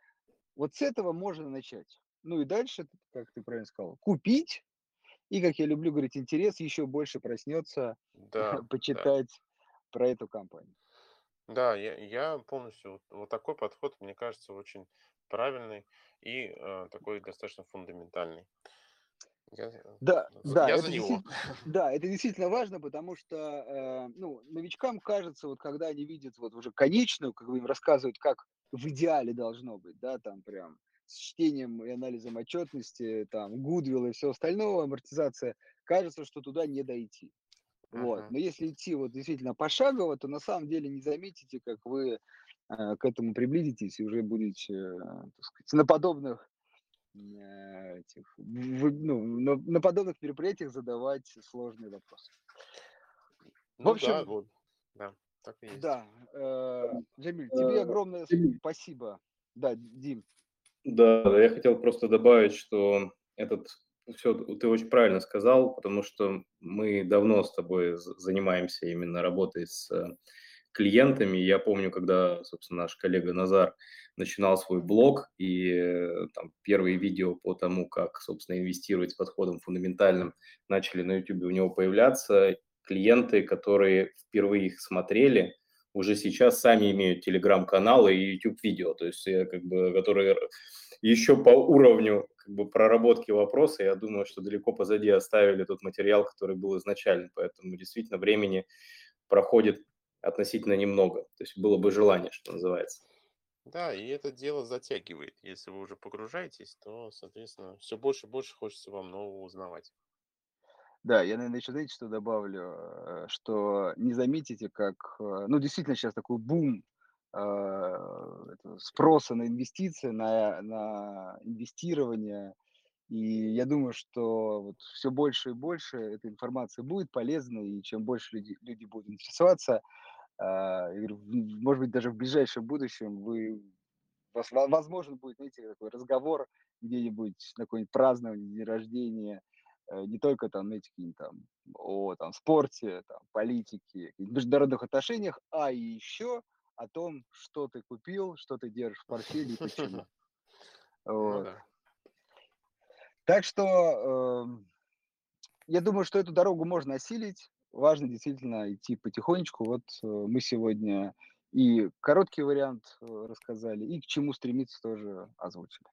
Вот с этого можно начать. Ну и дальше, как ты правильно сказал, купить, и, как я люблю говорить, интерес еще больше проснется Да, да. почитать про эту компанию. Да, я, я полностью вот, вот такой подход, мне кажется, очень правильный и э, такой достаточно фундаментальный. Я, э, Да, да, я это за него. да, это действительно важно, потому что, э, ну, новичкам кажется, вот когда они видят вот уже конечную, как им рассказывают, как в идеале должно быть, да, там прям с чтением и анализом отчетности, там, гудвилл и все остальное, амортизация, кажется, что туда не дойти. Вот. Мгм. Но если идти вот действительно пошагово, то на самом деле не заметите, как вы э, к этому приблизитесь и уже будете, э, так сказать, на подобных этих, вы- ну, на, на подобных мероприятиях задавать сложные вопросы. Ну да, общем, вот, да, так и есть. Да, э, Джамиль, тебе Э, огромное спасибо. Да, Дим. Да, да, я хотел просто добавить, что этот все ты очень правильно сказал, потому что мы давно с тобой занимаемся именно работой с э, клиентами. Я помню, когда, собственно, наш коллега Назар начинал свой блог, и э, там первые видео по тому, как, собственно, инвестировать с подходом фундаментальным, начали на YouTube у него появляться. Клиенты, которые впервые их смотрели, уже сейчас сами имеют телеграм-каналы и YouTube-видео, то есть э, как бы, которые еще по уровню как бы, проработки вопроса, я думаю, что далеко позади оставили тот материал, который был изначально, поэтому действительно времени проходит относительно немного, то есть было бы желание, что называется. Да, и это дело затягивает. Если вы уже погружаетесь, то, соответственно, все больше и больше хочется вам нового узнавать. Да, я, наверное, еще, знаете, что добавлю, э, что не заметите, как, э, ну, действительно сейчас такой бум э, спроса на инвестиции, на, на инвестирование, и я думаю, что вот все больше и больше этой информации будет полезной, и чем больше люди, люди будут интересоваться, а, может быть, даже в ближайшем будущем вы, возможно, будет, знаете, такой разговор где-нибудь на какое-нибудь празднование, день рождения, э, не только там, знаете, какие-нибудь там о там, спорте, там, политике, международных отношениях, а еще о том, что ты купил, что ты держишь в портфеле и почему. Ну Вот. да. Так что эм, я думаю, что эту дорогу можно осилить. Важно действительно идти потихонечку. Вот э, мы сегодня и короткий вариант э, рассказали, и к чему стремиться тоже озвучили.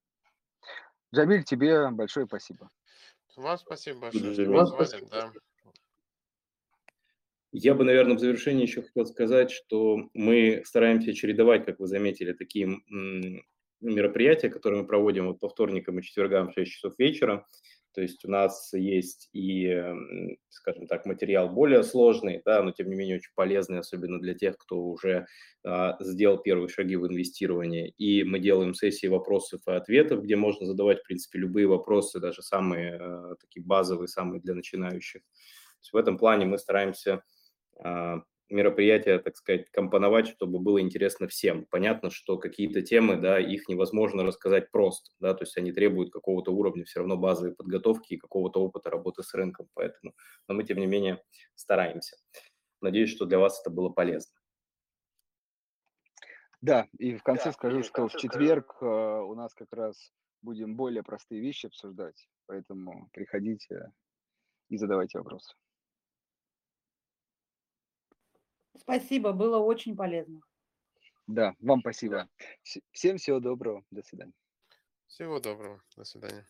Джамиль, тебе большое спасибо. Вам спасибо большое, что Джамиль. позвали. Да. Я бы, наверное, в завершении еще хотел сказать, что мы стараемся чередовать, как вы заметили, такие мероприятия, которые мы проводим вот по вторникам и четвергам в 6 часов вечера. То есть у нас есть и, скажем так, материал более сложный, да, но тем не менее очень полезный, особенно для тех, кто уже а, сделал первые шаги в инвестировании. И мы делаем сессии вопросов и ответов, где можно задавать, в принципе, любые вопросы, даже самые а, такие базовые, самые для начинающих. То есть в этом плане мы стараемся а, мероприятия, так сказать, компоновать, чтобы было интересно всем. Понятно, что какие-то темы, да, их невозможно рассказать просто, да, то есть они требуют какого-то уровня все равно базовой подготовки и какого-то опыта работы с рынком, поэтому, но мы, тем не менее, стараемся. Надеюсь, что для вас это было полезно. Да, и в конце скажу, что в четверг э, у нас как раз будем более простые вещи обсуждать, поэтому приходите и задавайте вопросы. Спасибо, было очень полезно. Да, вам спасибо. Вс- Всем всего доброго. До свидания. Всего доброго. До свидания.